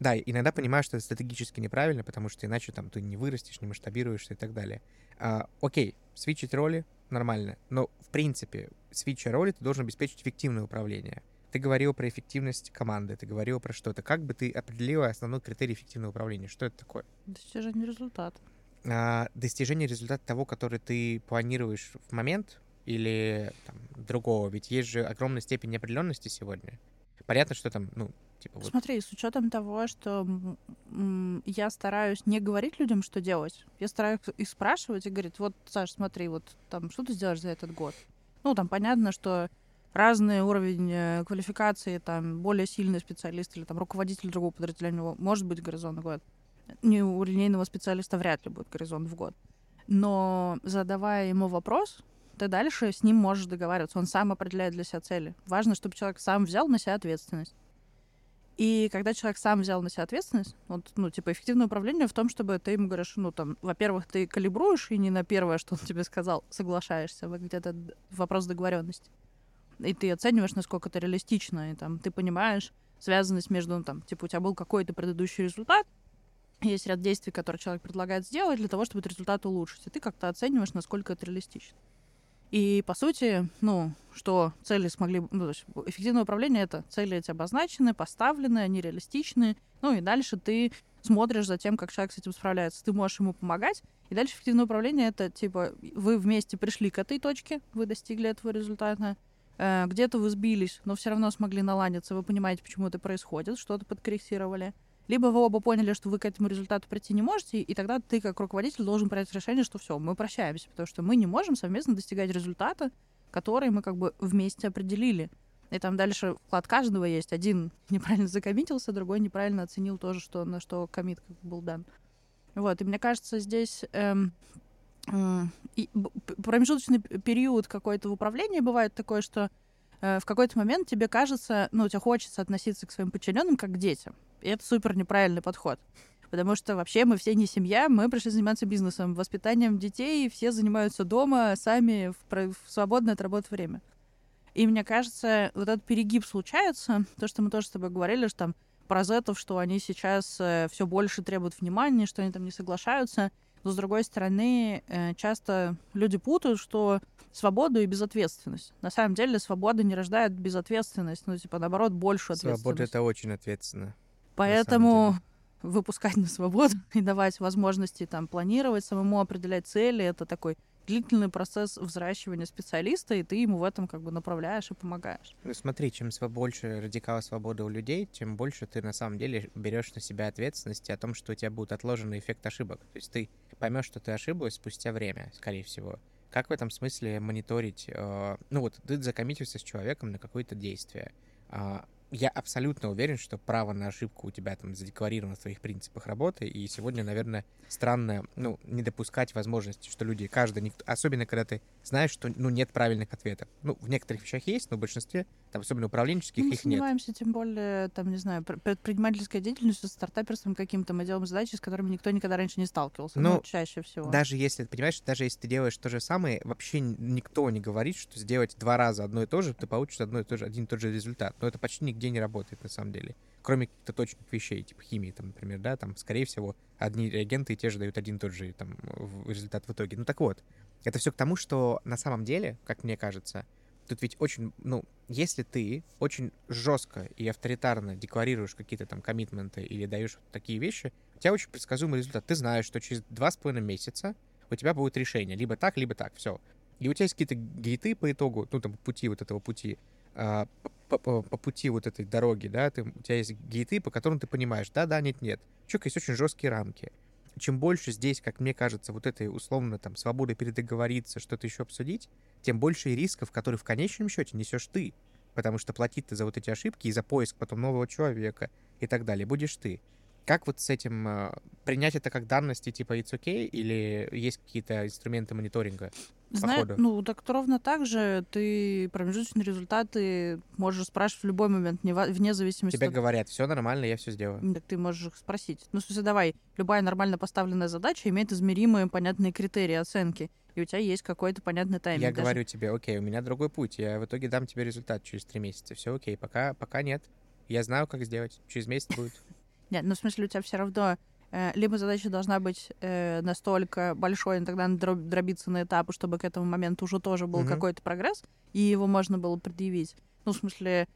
да, иногда понимаю, что это стратегически неправильно, потому что иначе там ты не вырастешь, не масштабируешься и так далее. А, окей, свичить роли нормально, но в принципе, свича роли ты должен обеспечить эффективное управление. Ты говорил про эффективность команды, ты говорил про что-то. Как бы ты определила основной критерий эффективного управления? Что это такое? Достижение результата. А, достижение результата того, который ты планируешь в момент или там, другого? Ведь есть же огромная степень неопределенности сегодня. Понятно, что там, ну, Типа, вот. Смотри, с учетом того, что я стараюсь не говорить людям, что делать, я стараюсь их спрашивать и говорить, вот, Саш, смотри, вот там, что ты сделаешь за этот год? Ну, там понятно, что разный уровень э, квалификации, там, более сильный специалист или там руководитель другого подразделения, может быть горизонт в год. Не у линейного специалиста вряд ли будет горизонт в год. Но задавая ему вопрос, ты дальше с ним можешь договариваться. Он сам определяет для себя цели. Важно, чтобы человек сам взял на себя ответственность. И когда человек сам взял на себя ответственность, вот, ну, типа, эффективное управление в том, чтобы ты ему говоришь, ну, там, во-первых, ты калибруешь и не на первое, что он тебе сказал, соглашаешься, где-то вопрос договоренности. И ты оцениваешь, насколько это реалистично, и там ты понимаешь связанность между, ну, там, типа, у тебя был какой-то предыдущий результат, есть ряд действий, которые человек предлагает сделать для того, чтобы этот результат улучшить. И ты как-то оцениваешь, насколько это реалистично. И, по сути, ну, что цели смогли... Ну, то есть эффективное управление — это цели эти обозначены, поставлены, они реалистичны. Ну, и дальше ты смотришь за тем, как человек с этим справляется. Ты можешь ему помогать. И дальше эффективное управление — это, типа, вы вместе пришли к этой точке, вы достигли этого результата, э, где-то вы сбились, но все равно смогли наладиться, вы понимаете, почему это происходит, что-то подкорректировали — либо вы оба поняли, что вы к этому результату прийти не можете, и тогда ты как руководитель должен принять решение, что все, мы прощаемся, потому что мы не можем совместно достигать результата, который мы как бы вместе определили. И там дальше вклад каждого есть. Один неправильно закоммитился, другой неправильно оценил тоже, что, на что коммит был дан. Вот, и мне кажется, здесь эм, э, промежуточный период какой-то в управлении бывает такое, что э, в какой-то момент тебе кажется, ну, тебе хочется относиться к своим подчиненным как к детям. И это супер неправильный подход. Потому что вообще мы все не семья, мы пришли заниматься бизнесом, воспитанием детей, все занимаются дома сами в, в свободное от работы время. И мне кажется, вот этот перегиб случается, то, что мы тоже с тобой говорили, что там про зетов, что они сейчас э, все больше требуют внимания, что они там не соглашаются. Но, с другой стороны, э, часто люди путают, что свободу и безответственность. На самом деле, свобода не рождает безответственность, ну, типа, наоборот, больше ответственности. Свобода — это очень ответственно. Поэтому на выпускать на свободу [LAUGHS] и давать возможности там планировать, самому определять цели, это такой длительный процесс взращивания специалиста, и ты ему в этом как бы направляешь и помогаешь. Ну смотри, чем больше радикала свободы у людей, тем больше ты на самом деле берешь на себя ответственности о том, что у тебя будет отложенный эффект ошибок. То есть ты поймешь, что ты ошиблась спустя время, скорее всего. Как в этом смысле мониторить? Э, ну вот ты закоммитился с человеком на какое-то действие. Э, я абсолютно уверен, что право на ошибку у тебя там задекларировано в твоих принципах работы, и сегодня, наверное, странно, ну, не допускать возможности, что люди, каждый, никто, особенно когда ты знаешь, что, ну, нет правильных ответов. Ну, в некоторых вещах есть, но в большинстве, там, особенно управленческих, мы их нет. Мы занимаемся, тем более, там, не знаю, предпринимательской деятельностью, стартаперством каким-то, мы делаем задачи, с которыми никто никогда раньше не сталкивался, ну, ну чаще всего. Даже если, понимаешь, даже если ты делаешь то же самое, вообще никто не говорит, что сделать два раза одно и то же, ты получишь одно и то же, один и тот же результат. Но это почти нигде не работает, на самом деле. Кроме каких-то точных вещей, типа химии, там, например, да, там, скорее всего, одни реагенты и те же дают один и тот же там, результат в итоге. Ну так вот, это все к тому, что на самом деле, как мне кажется, тут ведь очень, ну, если ты очень жестко и авторитарно декларируешь какие-то там коммитменты или даешь такие вещи, у тебя очень предсказуемый результат. Ты знаешь, что через два с половиной месяца у тебя будет решение. Либо так, либо так. Все. И у тебя есть какие-то гейты по итогу, ну, там, пути вот этого пути, а, по, по, по пути вот этой дороги, да, ты, у тебя есть гейты, по которым ты понимаешь, да, да, нет, нет. Чувак, есть очень жесткие рамки. Чем больше здесь, как мне кажется, вот этой условно там свободы передоговориться, что-то еще обсудить, тем больше рисков, которые в конечном счете несешь ты. Потому что платить ты за вот эти ошибки и за поиск потом нового человека и так далее будешь ты. Как вот с этим э, принять это как данности типа it's okay или есть какие-то инструменты мониторинга? Знаешь, ну так ровно так же ты промежуточные результаты можешь спрашивать в любой момент, вне зависимости. Тебе от... говорят, все нормально, я все сделаю. Так ты можешь их спросить. Ну, в смысле, давай, любая нормально поставленная задача имеет измеримые, понятные критерии оценки. И у тебя есть какой-то понятный тайминг. Я даже... говорю тебе, окей, у меня другой путь. Я в итоге дам тебе результат через три месяца. Все окей, пока, пока нет. Я знаю, как сделать. Через месяц будет. Нет, ну в смысле у тебя все равно э, либо задача должна быть э, настолько большой, и тогда надо дробиться на этапы, чтобы к этому моменту уже тоже был mm-hmm. какой-то прогресс, и его можно было предъявить. Ну, в смысле,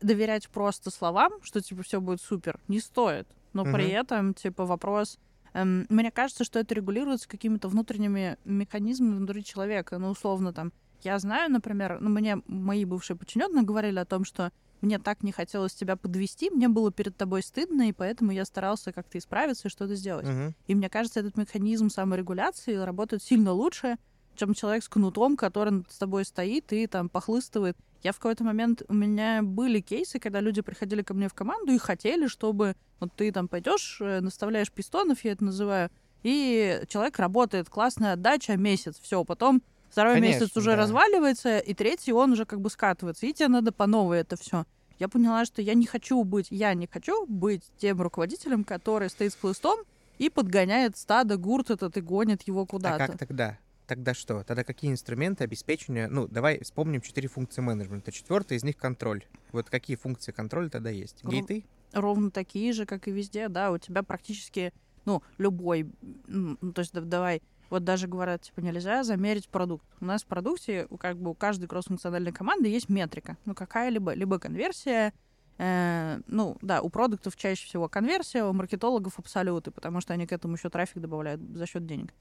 доверять просто словам, что типа все будет супер, не стоит. Но mm-hmm. при этом, типа, вопрос. Эм, мне кажется, что это регулируется какими-то внутренними механизмами внутри человека. Ну, условно, там, я знаю, например, ну, мне мои бывшие подчиненные говорили о том, что мне так не хотелось тебя подвести, мне было перед тобой стыдно, и поэтому я старался как-то исправиться и что-то сделать. Uh-huh. И мне кажется, этот механизм саморегуляции работает сильно лучше, чем человек с кнутом, который с тобой стоит и там похлыстывает. Я в какой-то момент, у меня были кейсы, когда люди приходили ко мне в команду и хотели, чтобы вот ты там пойдешь, э, наставляешь пистонов, я это называю, и человек работает, классная отдача, месяц, все, потом Второй Конечно, месяц уже да. разваливается, и третий он уже как бы скатывается. И тебе надо по новой это все. Я поняла, что я не хочу быть, я не хочу быть тем руководителем, который стоит с хлыстом и подгоняет стадо гурт этот и гонит его куда-то. А как тогда? Тогда что? Тогда какие инструменты обеспечения? Ну, давай вспомним четыре функции менеджмента. Четвертая из них контроль. Вот какие функции контроля тогда есть? Гейты? Ровно такие же, как и везде, да. У тебя практически, ну, любой, ну, то есть давай вот даже говорят, типа, нельзя замерить продукт. У нас в продукте, как бы у каждой кроссфункциональной команды есть метрика. Ну, какая-либо, либо конверсия, э, ну, да, у продуктов чаще всего конверсия, у маркетологов абсолюты, потому что они к этому еще трафик добавляют за счет денег.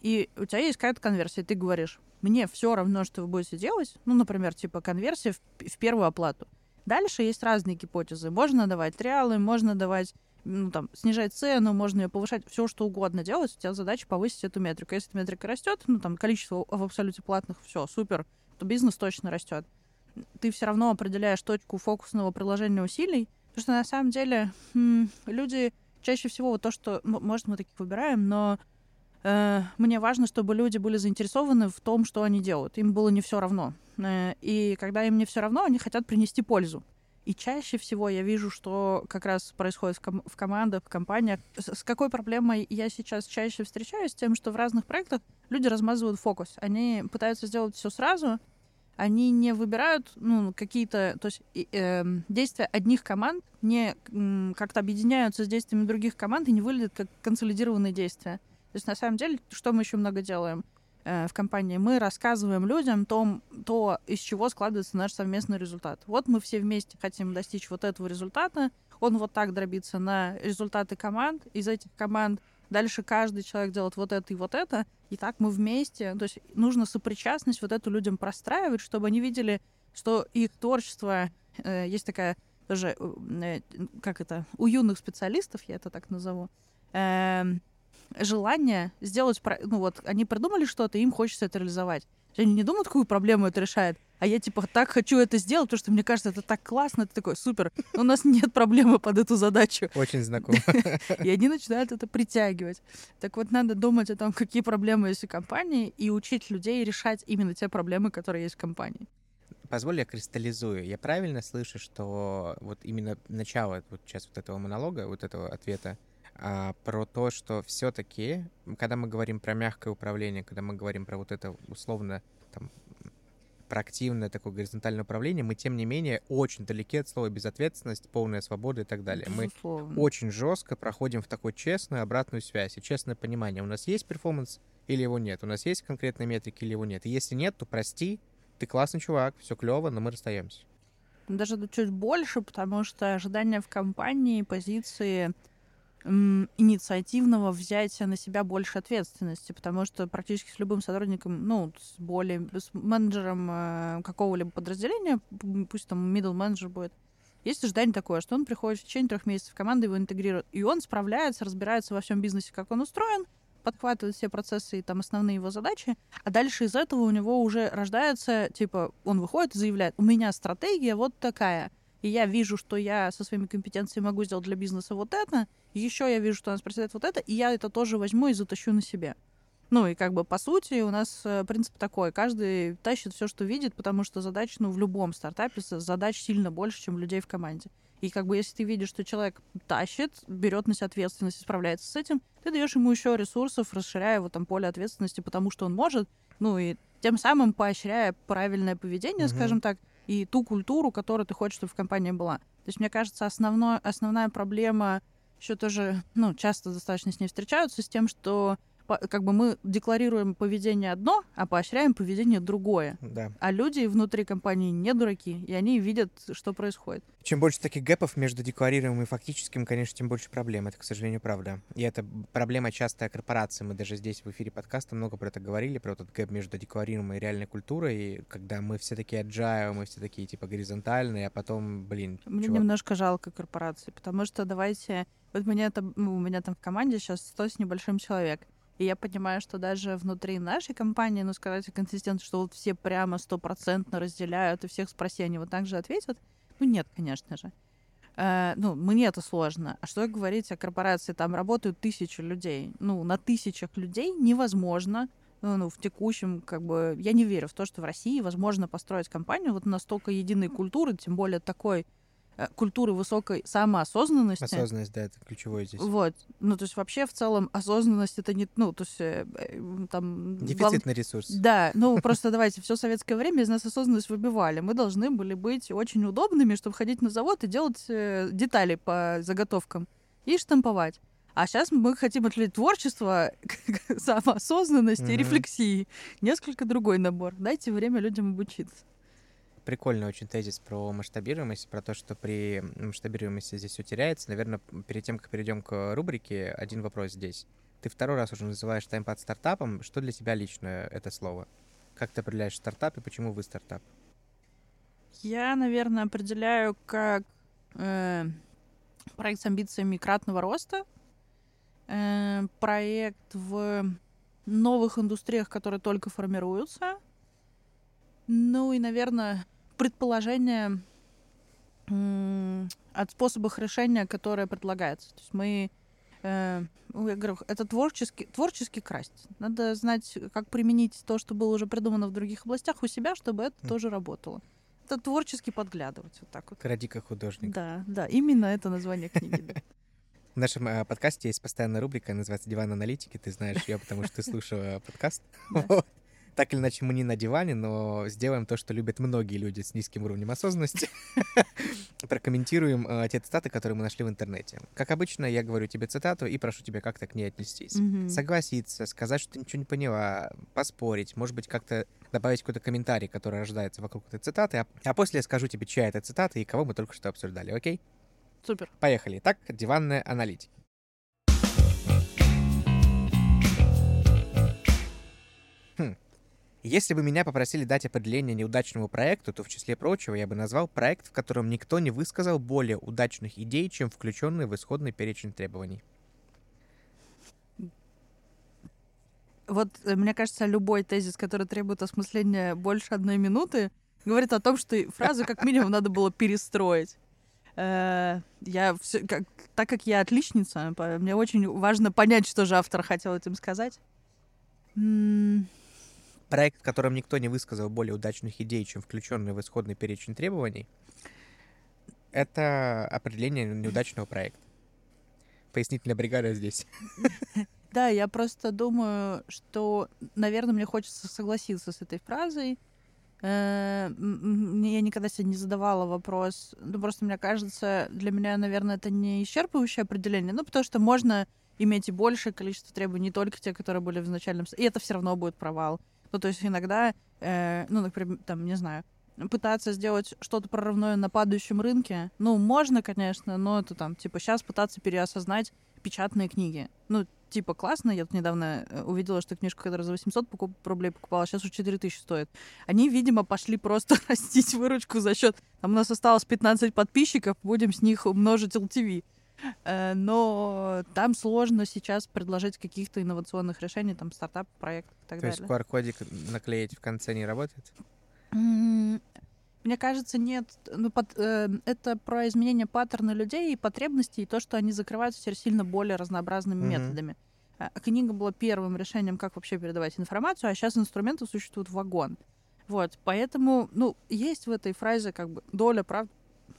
И у тебя есть какая-то конверсия, ты говоришь, мне все равно, что вы будете делать, ну, например, типа конверсия в, в первую оплату. Дальше есть разные гипотезы. Можно давать триалы, можно давать ну, там, снижать цену, можно ее повышать, все что угодно делать, у тебя задача повысить эту метрику. Если эта метрика растет, ну, там, количество в абсолюте платных, все, супер, то бизнес точно растет. Ты все равно определяешь точку фокусного приложения усилий, потому что на самом деле м- люди чаще всего вот то, что, может, мы таких выбираем, но э, мне важно, чтобы люди были заинтересованы в том, что они делают. Им было не все равно. Э, и когда им не все равно, они хотят принести пользу. И чаще всего я вижу, что как раз происходит в, ком- в командах, в компаниях. С, с какой проблемой я сейчас чаще встречаюсь? Тем, что в разных проектах люди размазывают фокус. Они пытаются сделать все сразу, они не выбирают ну, какие-то, то есть э, действия одних команд не как-то объединяются с действиями других команд и не выглядят как консолидированные действия. То есть на самом деле, что мы еще много делаем? Э, в компании, мы рассказываем людям том, то, из чего складывается наш совместный результат. Вот мы все вместе хотим достичь вот этого результата, он вот так дробится на результаты команд, из этих команд дальше каждый человек делает вот это и вот это, и так мы вместе, то есть нужно сопричастность вот эту людям простраивать, чтобы они видели, что их творчество, э, есть такая тоже, э, как это, у юных специалистов, я это так назову, э, желание сделать, ну вот, они придумали что-то, им хочется это реализовать. Они не думают, какую проблему это решает. А я типа так хочу это сделать, потому что мне кажется, это так классно, это такой супер. Но у нас нет проблемы под эту задачу. Очень знакомо. [LAUGHS] И они начинают это притягивать. Так вот, надо думать о том, какие проблемы есть у компании, и учить людей решать именно те проблемы, которые есть в компании. Позволь, я кристаллизую. Я правильно слышу, что вот именно начало вот сейчас вот этого монолога, вот этого ответа, про то, что все-таки, когда мы говорим про мягкое управление, когда мы говорим про вот это условно там проактивное такое горизонтальное управление, мы, тем не менее, очень далеки от слова безответственность, полная свобода и так далее. Мы Безусловно. очень жестко проходим в такой честную обратную связь и честное понимание. У нас есть перформанс или его нет? У нас есть конкретные метрики или его нет? И если нет, то прости, ты классный чувак, все клево, но мы расстаемся. Даже чуть больше, потому что ожидания в компании, позиции инициативного взятия на себя больше ответственности, потому что практически с любым сотрудником, ну, с более, с менеджером э, какого-либо подразделения, пусть там middle менеджер будет, есть ожидание такое, что он приходит в течение трех месяцев в команду, его интегрируют, и он справляется, разбирается во всем бизнесе, как он устроен, подхватывает все процессы и там основные его задачи, а дальше из этого у него уже рождается, типа, он выходит и заявляет, у меня стратегия вот такая, и я вижу, что я со своими компетенциями могу сделать для бизнеса вот это, еще я вижу, что у нас происходит вот это, и я это тоже возьму и затащу на себе. Ну и как бы по сути у нас э, принцип такой, каждый тащит все, что видит, потому что задач, ну в любом стартапе задач сильно больше, чем людей в команде. И как бы если ты видишь, что человек тащит, берет на себя ответственность и справляется с этим, ты даешь ему еще ресурсов, расширяя его там поле ответственности, потому что он может, ну и тем самым поощряя правильное поведение, Мгм. скажем так, и ту культуру, которую ты хочешь, чтобы в компании была. То есть, мне кажется, основной, основная проблема еще тоже, ну, часто достаточно с ней встречаются, с тем, что как бы мы декларируем поведение одно, а поощряем поведение другое. Да. А люди внутри компании не дураки, и они видят, что происходит. Чем больше таких гэпов между декларируемым и фактическим, конечно, тем больше проблем. Это, к сожалению, правда. И это проблема частая корпорации. Мы даже здесь в эфире подкаста много про это говорили, про этот гэп между декларируемой и реальной культурой, и когда мы все такие agile, мы все такие типа горизонтальные, а потом, блин, Мне чувак, немножко жалко корпорации, потому что давайте... Вот мне там, ну, у меня там в команде сейчас 100 с небольшим человек. И я понимаю, что даже внутри нашей компании, ну, сказать консистентно, что вот все прямо стопроцентно разделяют, и всех спроси, они вот так же ответят. Ну, нет, конечно же. Э, ну, мне это сложно. А что говорить о корпорации? Там работают тысячи людей. Ну, на тысячах людей невозможно ну, ну, в текущем, как бы, я не верю в то, что в России возможно построить компанию вот настолько единой культуры, тем более такой э, культуры высокой самоосознанности. осознанность, да, это ключевое здесь. Вот. Ну, то есть вообще в целом осознанность это не, ну, то есть э, э, там... вол- Дефицитный ресурс. Да, ну просто давайте, все советское время из нас осознанность выбивали. Мы должны были быть очень удобными, чтобы ходить на завод и делать э, детали по заготовкам и штамповать. А сейчас мы хотим отделить творчество, [LAUGHS] самоосознанности и Мгм. рефлексии. Несколько другой набор. Дайте время людям обучиться. Прикольный очень тезис про масштабируемость, про то, что при масштабируемости здесь все теряется. Наверное, перед тем, как перейдем к рубрике, один вопрос здесь. Ты второй раз уже называешь таймпад стартапом. Что для тебя лично это слово? Как ты определяешь стартап и почему вы стартап? Я, наверное, определяю как э, проект с амбициями кратного роста, э, проект в новых индустриях, которые только формируются, ну и, наверное, предположение от способов решения, которые предлагаются. То есть мы э, ну, я говорю, это творческий, творчески красть. Надо знать, как применить то, что было уже придумано в других областях у себя, чтобы это М. тоже работало. Это творчески подглядывать вот так вот. Кради как художник. Да, да, именно это название книги. В нашем э, подкасте есть постоянная рубрика, называется «Диван аналитики». Ты знаешь ее, потому что ты слушала подкаст. Так или иначе, мы не на диване, но сделаем то, что любят многие люди с низким уровнем осознанности. [LAUGHS] Прокомментируем э, те цитаты, которые мы нашли в интернете. Как обычно, я говорю тебе цитату и прошу тебя как-то к ней отнестись. Мгм. Согласиться, сказать, что ты ничего не поняла, поспорить, может быть, как-то добавить какой-то комментарий, который рождается вокруг этой цитаты, а, а после я скажу тебе, чья это цитата и кого мы только что обсуждали, окей? Супер. Поехали. Итак, диванная аналитика. Если бы меня попросили дать определение неудачному проекту, то в числе прочего я бы назвал проект, в котором никто не высказал более удачных идей, чем включенные в исходный перечень требований. Вот, э, мне кажется, любой тезис, который требует осмысления больше одной минуты, говорит о том, что фразу как минимум надо было перестроить. Э, я все, как, так как я отличница, мне очень важно понять, что же автор хотел этим сказать. Проект, в котором никто не высказал более удачных идей, чем включенный в исходный перечень требований, это определение неудачного проекта. Пояснительная бригада здесь. [LAUGHS] Да, я просто думаю, что, наверное, мне хочется согласиться с этой фразой. Э, я никогда себе не задавала вопрос. Ну, просто мне кажется, для меня, наверное, это не исчерпывающее определение. Ну, потому что можно иметь и большее количество требований, не только те, которые были в изначальном... И это все равно будет провал. Ну, то есть иногда, э, ну, например, там, не знаю, пытаться сделать что-то прорывное на падающем рынке, ну, можно, конечно, но это там, типа, сейчас пытаться переосознать печатные книги. Ну, типа, классно. Я тут недавно э, увидела, что книжку, которая за 800 покуп, рублей покупала, сейчас уже 4000 стоит. Они, видимо, пошли просто [LAUGHS] растить выручку за счет... Там у нас осталось 15 подписчиков, будем с них умножить LTV. Э, но там сложно сейчас предложить каких-то инновационных решений, там, стартап, проект и так То далее. То есть QR-кодик наклеить в конце не работает? Мне кажется, нет. Ну, под, э, это про изменение паттерна людей и потребностей, и то, что они закрываются теперь сильно более разнообразными mm-hmm. методами. А, книга была первым решением, как вообще передавать информацию, а сейчас инструменты существуют вагон. Вот, поэтому, ну, есть в этой фразе как бы доля правды.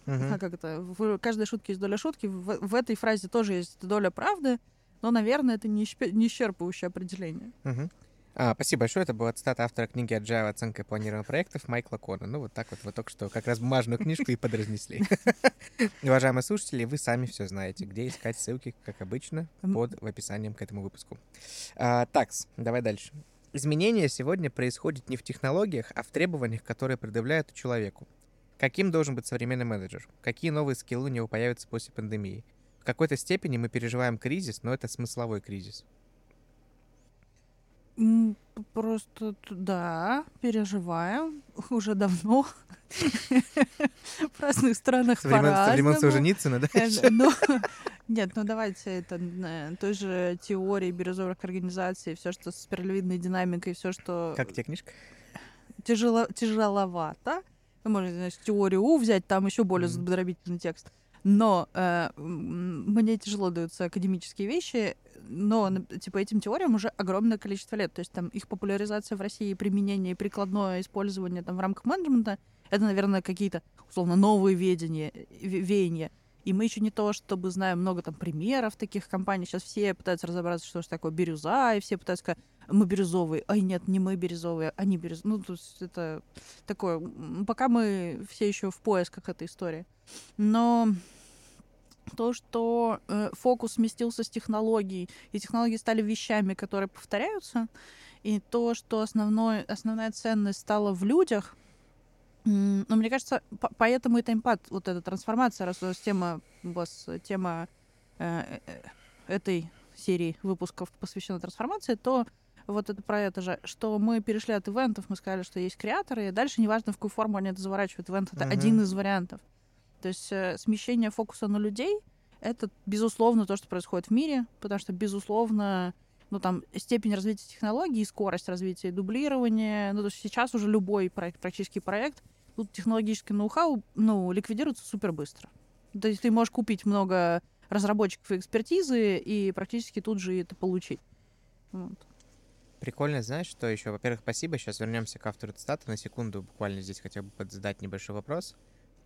Uh-huh. Как это? В каждой шутке есть доля шутки. В, в этой фразе тоже есть доля правды, но, наверное, это не, не исчерпывающее определение. Uh-huh. А, спасибо большое. Это была цитата автора книги Agile «Оценка планирования проектов» Майкла Кона. Ну, вот так вот вы только что как раз бумажную книжку и подразнесли. [LAUGHS] Уважаемые слушатели, вы сами все знаете, где искать ссылки, как обычно, под в описанием к этому выпуску. А, такс, давай дальше. Изменения сегодня происходят не в технологиях, а в требованиях, которые предъявляют человеку. Каким должен быть современный менеджер? Какие новые скиллы у него появятся после пандемии? В какой-то степени мы переживаем кризис, но это смысловой кризис. Просто, да, переживаем [LAUGHS] уже давно. В разных странах Со времен Солженицына, да? Э, ну, [LAUGHS] нет, ну давайте это э, той же теории бирюзовых организаций, все, что с спиралевидной динамикой, все, что... Как тебе книжка? Тяжело, тяжеловато. Вы можете, значит, теорию У взять, там еще более mm. текст. Но э, мне тяжело даются академические вещи, но, типа, этим теориям уже огромное количество лет. То есть там их популяризация в России, применение прикладное использование там в рамках менеджмента, это, наверное, какие-то, условно, новые ведения, веяния. И мы еще не то, чтобы знаем много там примеров таких компаний. Сейчас все пытаются разобраться, что же такое бирюза, и все пытаются сказать, мы бирюзовые. Ай, нет, не мы бирюзовые, они бирюзовые. Ну, то есть это такое... Пока мы все еще в поисках этой истории. Но то, что э, фокус сместился с технологий, и технологии стали вещами, которые повторяются, и то, что основной, основная ценность стала в людях, но мне кажется, по поэтому это импат, вот эта трансформация, раз у вас тема, у вас тема э, э, этой серии выпусков посвящена трансформации, то вот это про это же, что мы перешли от ивентов, мы сказали, что есть креаторы, и дальше неважно, в какую форму они это заворачивают, ивент — это uh-huh. один из вариантов. То есть э, смещение фокуса на людей — это, безусловно, то, что происходит в мире, потому что, безусловно, ну, там, степень развития технологий, скорость развития, дублирование, ну, то есть сейчас уже любой проект, практически проект, тут технологический ноу-хау, ну, ликвидируется супер быстро. То есть ты можешь купить много разработчиков и экспертизы и практически тут же это получить. Вот. Прикольно, знаешь, что еще? Во-первых, спасибо. Сейчас вернемся к автору цитаты на секунду. Буквально здесь хотел бы задать небольшой вопрос.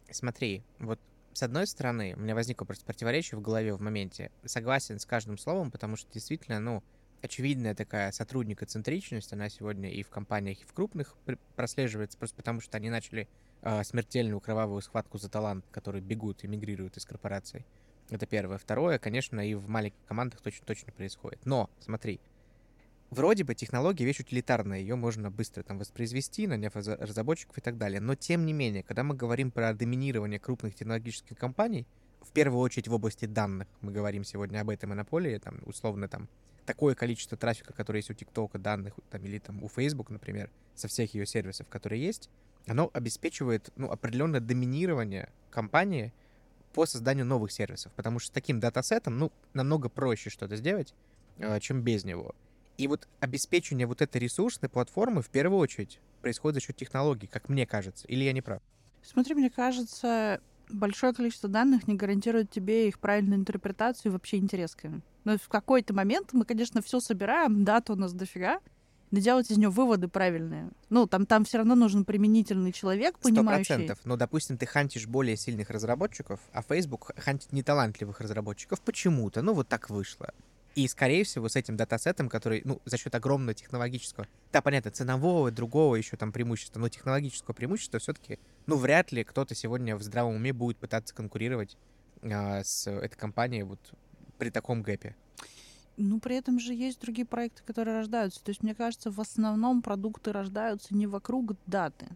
Смотри, вот с одной стороны, у меня возникло просто противоречие в голове в моменте. Согласен с каждым словом, потому что действительно, ну, очевидная такая сотрудникоцентричность, она сегодня и в компаниях, и в крупных прослеживается, просто потому что они начали э, смертельную кровавую схватку за талант, которые бегут, эмигрируют из корпораций. Это первое. Второе, конечно, и в маленьких командах точно-точно происходит. Но, смотри, вроде бы технология вещь утилитарная, ее можно быстро там воспроизвести, наняв разработчиков и так далее. Но тем не менее, когда мы говорим про доминирование крупных технологических компаний, в первую очередь в области данных, мы говорим сегодня об этой монополии, там, условно, там, такое количество трафика, которое есть у ТикТока, данных, там, или там у Facebook, например, со всех ее сервисов, которые есть, оно обеспечивает, ну, определенное доминирование компании по созданию новых сервисов, потому что с таким датасетом, ну, намного проще что-то сделать, э, чем без него. И вот обеспечение вот этой ресурсной платформы в первую очередь происходит за счет технологий, как мне кажется. Или я не прав? Смотри, мне кажется, большое количество данных не гарантирует тебе их правильную интерпретацию и вообще интерес к ним. Но в какой-то момент мы, конечно, все собираем, дата у нас дофига, но делать из нее выводы правильные. Ну, там, там все равно нужен применительный человек, понимающий. процентов. Но, допустим, ты хантишь более сильных разработчиков, а Facebook хантит неталантливых разработчиков почему-то. Ну, вот так вышло. И, скорее всего, с этим датасетом, который, ну, за счет огромного технологического, да, понятно, ценового, другого еще там преимущества, но технологического преимущества все-таки, ну, вряд ли кто-то сегодня в здравом уме будет пытаться конкурировать а, с этой компанией вот при таком гэпе. Ну, при этом же есть другие проекты, которые рождаются. То есть, мне кажется, в основном продукты рождаются не вокруг даты.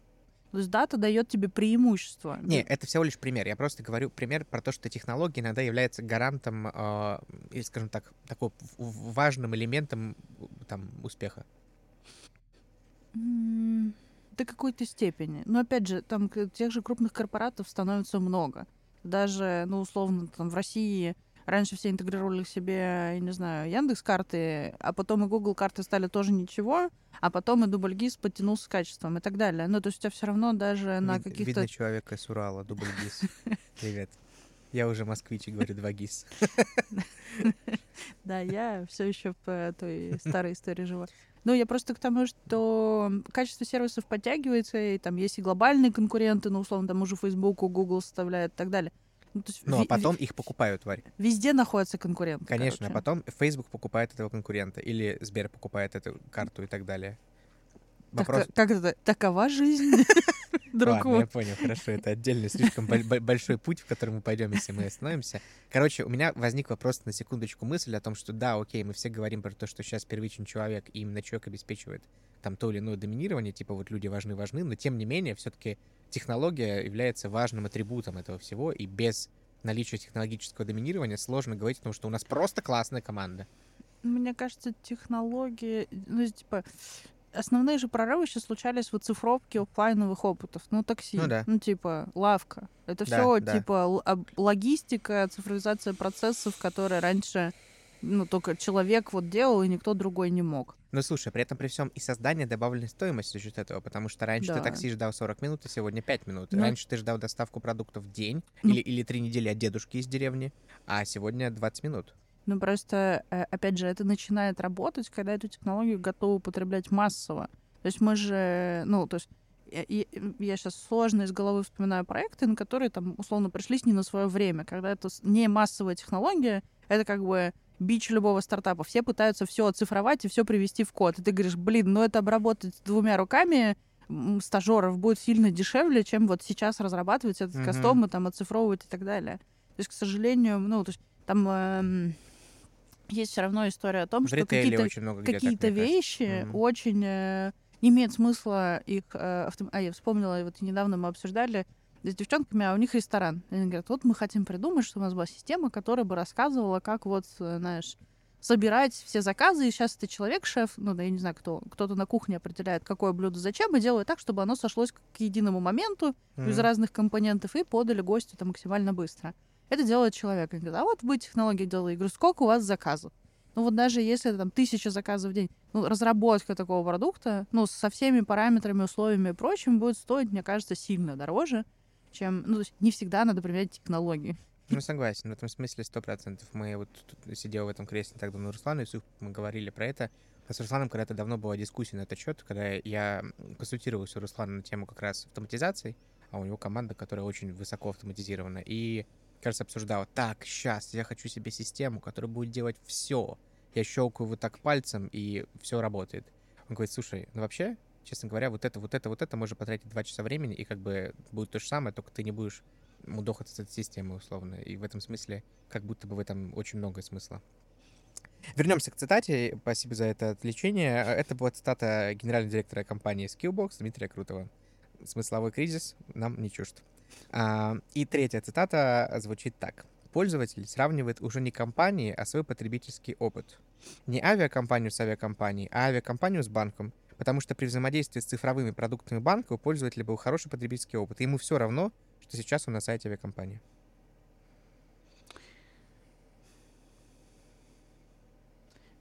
То есть дата дает тебе преимущество. Не, это всего лишь пример. Я просто говорю пример про то, что технология иногда является гарантом, э, или, скажем так, такой важным элементом там, успеха. До какой-то степени. Но опять же, там тех же крупных корпоратов становится много. Даже, ну, условно, там в России Раньше все интегрировали к себе, я не знаю, Яндекс карты, а потом и Google карты стали тоже ничего, а потом и Дубльгиз подтянулся с качеством и так далее. Ну, то есть у тебя все равно даже на каких-то... Видно человека с Урала, Дубльгиз. [LAUGHS] Привет. Я уже москвич и говорю два ГИС. Да, я все еще по той старой истории жива. Ну, я просто к тому, что качество сервисов подтягивается, и там есть и глобальные конкуренты, ну, условно, там уже Facebook, Google составляет и так далее. Ну, есть ну, а потом их покупают, Варь. Везде находится конкурент. Конечно, а потом Facebook покупает этого конкурента, или Сбер покупает эту карту и так далее. Вопрос... Так, как это? Такова жизнь. [LAUGHS] Друг Ладно, я понял, хорошо, это отдельный слишком большой путь, в который мы пойдем, если мы остановимся. Короче, у меня возник вопрос на секундочку мысль о том, что да, окей, мы все говорим про то, что сейчас первичный человек, и именно человек обеспечивает там то или иное доминирование, типа вот люди важны-важны, но тем не менее все-таки технология является важным атрибутом этого всего, и без наличия технологического доминирования сложно говорить о том, что у нас просто классная команда. Мне кажется, технологии, ну, типа, основные же прорывы еще случались в оцифровке офлайновых опытов. Ну, такси, ну, да. ну типа, лавка. Это да, все, да. типа, логистика, цифровизация процессов, которые раньше ну, только человек вот делал, и никто другой не мог. Ну, слушай, при этом при всем и создание добавленной стоимости за счет этого, потому что раньше да. ты такси ждал 40 минут, а сегодня 5 минут. Ну... Раньше ты ждал доставку продуктов в день ну... или, или 3 недели от дедушки из деревни, а сегодня 20 минут. Ну, просто, э, опять же, это начинает работать, когда эту технологию готовы употреблять массово. То есть мы же, ну, то есть я, я сейчас сложно из головы вспоминаю проекты, на которые там условно пришлись не на свое время, когда это не массовая технология, это как бы бич любого стартапа. Все пытаются все оцифровать и все привести в код. И ты говоришь, блин, ну это обработать двумя руками стажеров будет сильно дешевле, чем вот сейчас разрабатывать этот mm-hmm. кастом и там оцифровывать и так далее. То есть, к сожалению, ну, то есть там э, есть все равно история о том, в что какие-то, какие-то вещи mm-hmm. очень э, имеет смысла их... Э, авто... А, я вспомнила, вот недавно мы обсуждали с девчонками, а у них ресторан. И они говорят, вот мы хотим придумать, чтобы у нас была система, которая бы рассказывала, как вот, э, знаешь, собирать все заказы, и сейчас ты человек, шеф, ну, да, я не знаю, кто, кто-то на кухне определяет, какое блюдо зачем, и делает так, чтобы оно сошлось к единому моменту mm-hmm. из разных компонентов, и подали гостю там максимально быстро. Это делает человек. Они говорят, а вот вы технологии делали. Говорю, сколько у вас заказов? Ну вот даже если там тысяча заказов в день, ну, разработка такого продукта, ну, со всеми параметрами, условиями и прочим, будет стоить, мне кажется, сильно дороже, чем... Ну, то есть не всегда надо применять технологии. Ну, согласен, в этом смысле сто процентов. Мы вот тут сидел в этом кресле так давно Руслан и мы говорили про это. А с Русланом когда-то давно была дискуссия на этот счет, когда я консультировался у Руслана на тему как раз автоматизации, а у него команда, которая очень высоко автоматизирована. И, кажется, обсуждала, так, сейчас я хочу себе систему, которая будет делать все. Я щелкаю вот так пальцем, и все работает. Он говорит, слушай, ну вообще, честно говоря, вот это, вот это, вот это можно потратить два часа времени, и как бы будет то же самое, только ты не будешь мудохаться от системы, условно. И в этом смысле, как будто бы в этом очень много смысла. Вернемся к цитате. Спасибо за это отвлечение. Это была цитата генерального директора компании Skillbox Дмитрия Крутого. Смысловой кризис нам не чужд. А, и третья цитата звучит так. Пользователь сравнивает уже не компании, а свой потребительский опыт. Не авиакомпанию с авиакомпанией, а авиакомпанию с банком — Потому что при взаимодействии с цифровыми продуктами банка у пользователя был хороший потребительский опыт. И ему все равно, что сейчас он на сайте авиакомпании.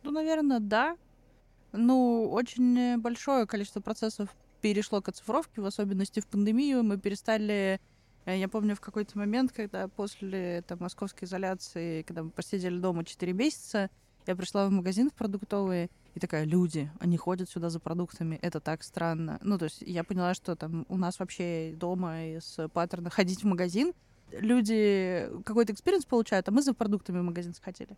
Ну, наверное, да. Ну, очень большое количество процессов перешло к оцифровке, в особенности в пандемию. Мы перестали я помню в какой-то момент, когда после там, московской изоляции, когда мы посидели дома 4 месяца, я пришла в магазин в продуктовый, и такая, люди, они ходят сюда за продуктами, это так странно. Ну, то есть я поняла, что там у нас вообще дома из паттерна ходить в магазин, люди какой-то experience получают, а мы за продуктами в магазин сходили.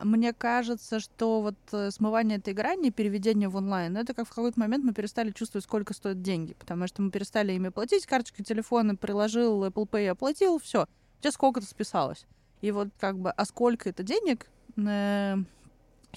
Мне кажется, что вот э, смывание этой грани, переведение в онлайн, это как в какой-то момент мы перестали чувствовать, сколько стоят деньги, потому что мы перестали ими платить, карточкой телефона приложил, Apple Pay оплатил, все, тебя сколько-то списалось. И вот как бы, а сколько это денег, э,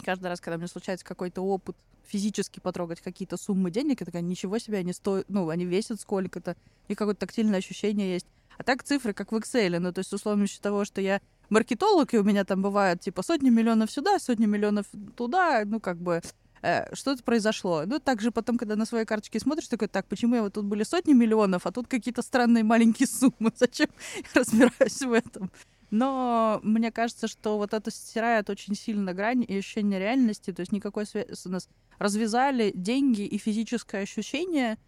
каждый раз, когда мне случается какой-то опыт физически потрогать какие-то суммы денег, я такая, ничего себе, они стоят, ну, они весят сколько-то, и какое-то тактильное ощущение есть. А так цифры, как в Excel, ну, то есть, условно, с того, что я маркетолог, и у меня там бывает, типа, сотни миллионов сюда, сотни миллионов туда, ну, как бы, э, что-то произошло. Ну, также потом, когда на своей карточке смотришь, такой, так, почему я вот тут были сотни миллионов, а тут какие-то странные маленькие суммы, [LAUGHS] зачем я разбираюсь в этом? Но мне кажется, что вот это стирает очень сильно грань и ощущение реальности, то есть никакой связи у нас развязали деньги и физическое ощущение —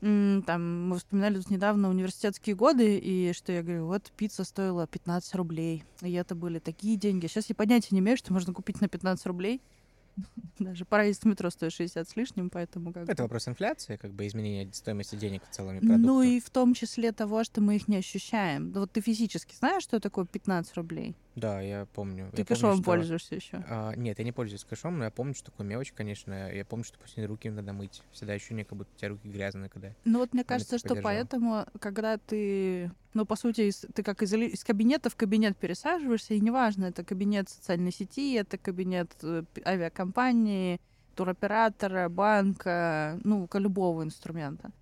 там мы вспоминали тут недавно университетские годы, и что я говорю, вот пицца стоила 15 рублей, и это были такие деньги. Сейчас я понятия не имею, что можно купить на 15 рублей. [LAUGHS] Даже проезд в метро стоит 60 с лишним, поэтому как Это вопрос инфляции, как бы изменения стоимости денег в целом Ну и в том числе того, что мы их не ощущаем. Вот ты физически знаешь, что такое 15 рублей? Да, я помню. Ты я кэшом помню, что... пользуешься еще? А, нет, я не пользуюсь кэшом, но я помню, что такое мелочь, конечно. Я помню, что после руки надо мыть. Всегда ощущение, как будто у тебя руки грязные, когда... Ну вот мне кажется, что поэтому, когда ты, ну по сути, из, ты как из, из кабинета в кабинет пересаживаешься, и неважно, это кабинет социальной сети, это кабинет э, авиакомпании, туроператора, банка, ну, любого инструмента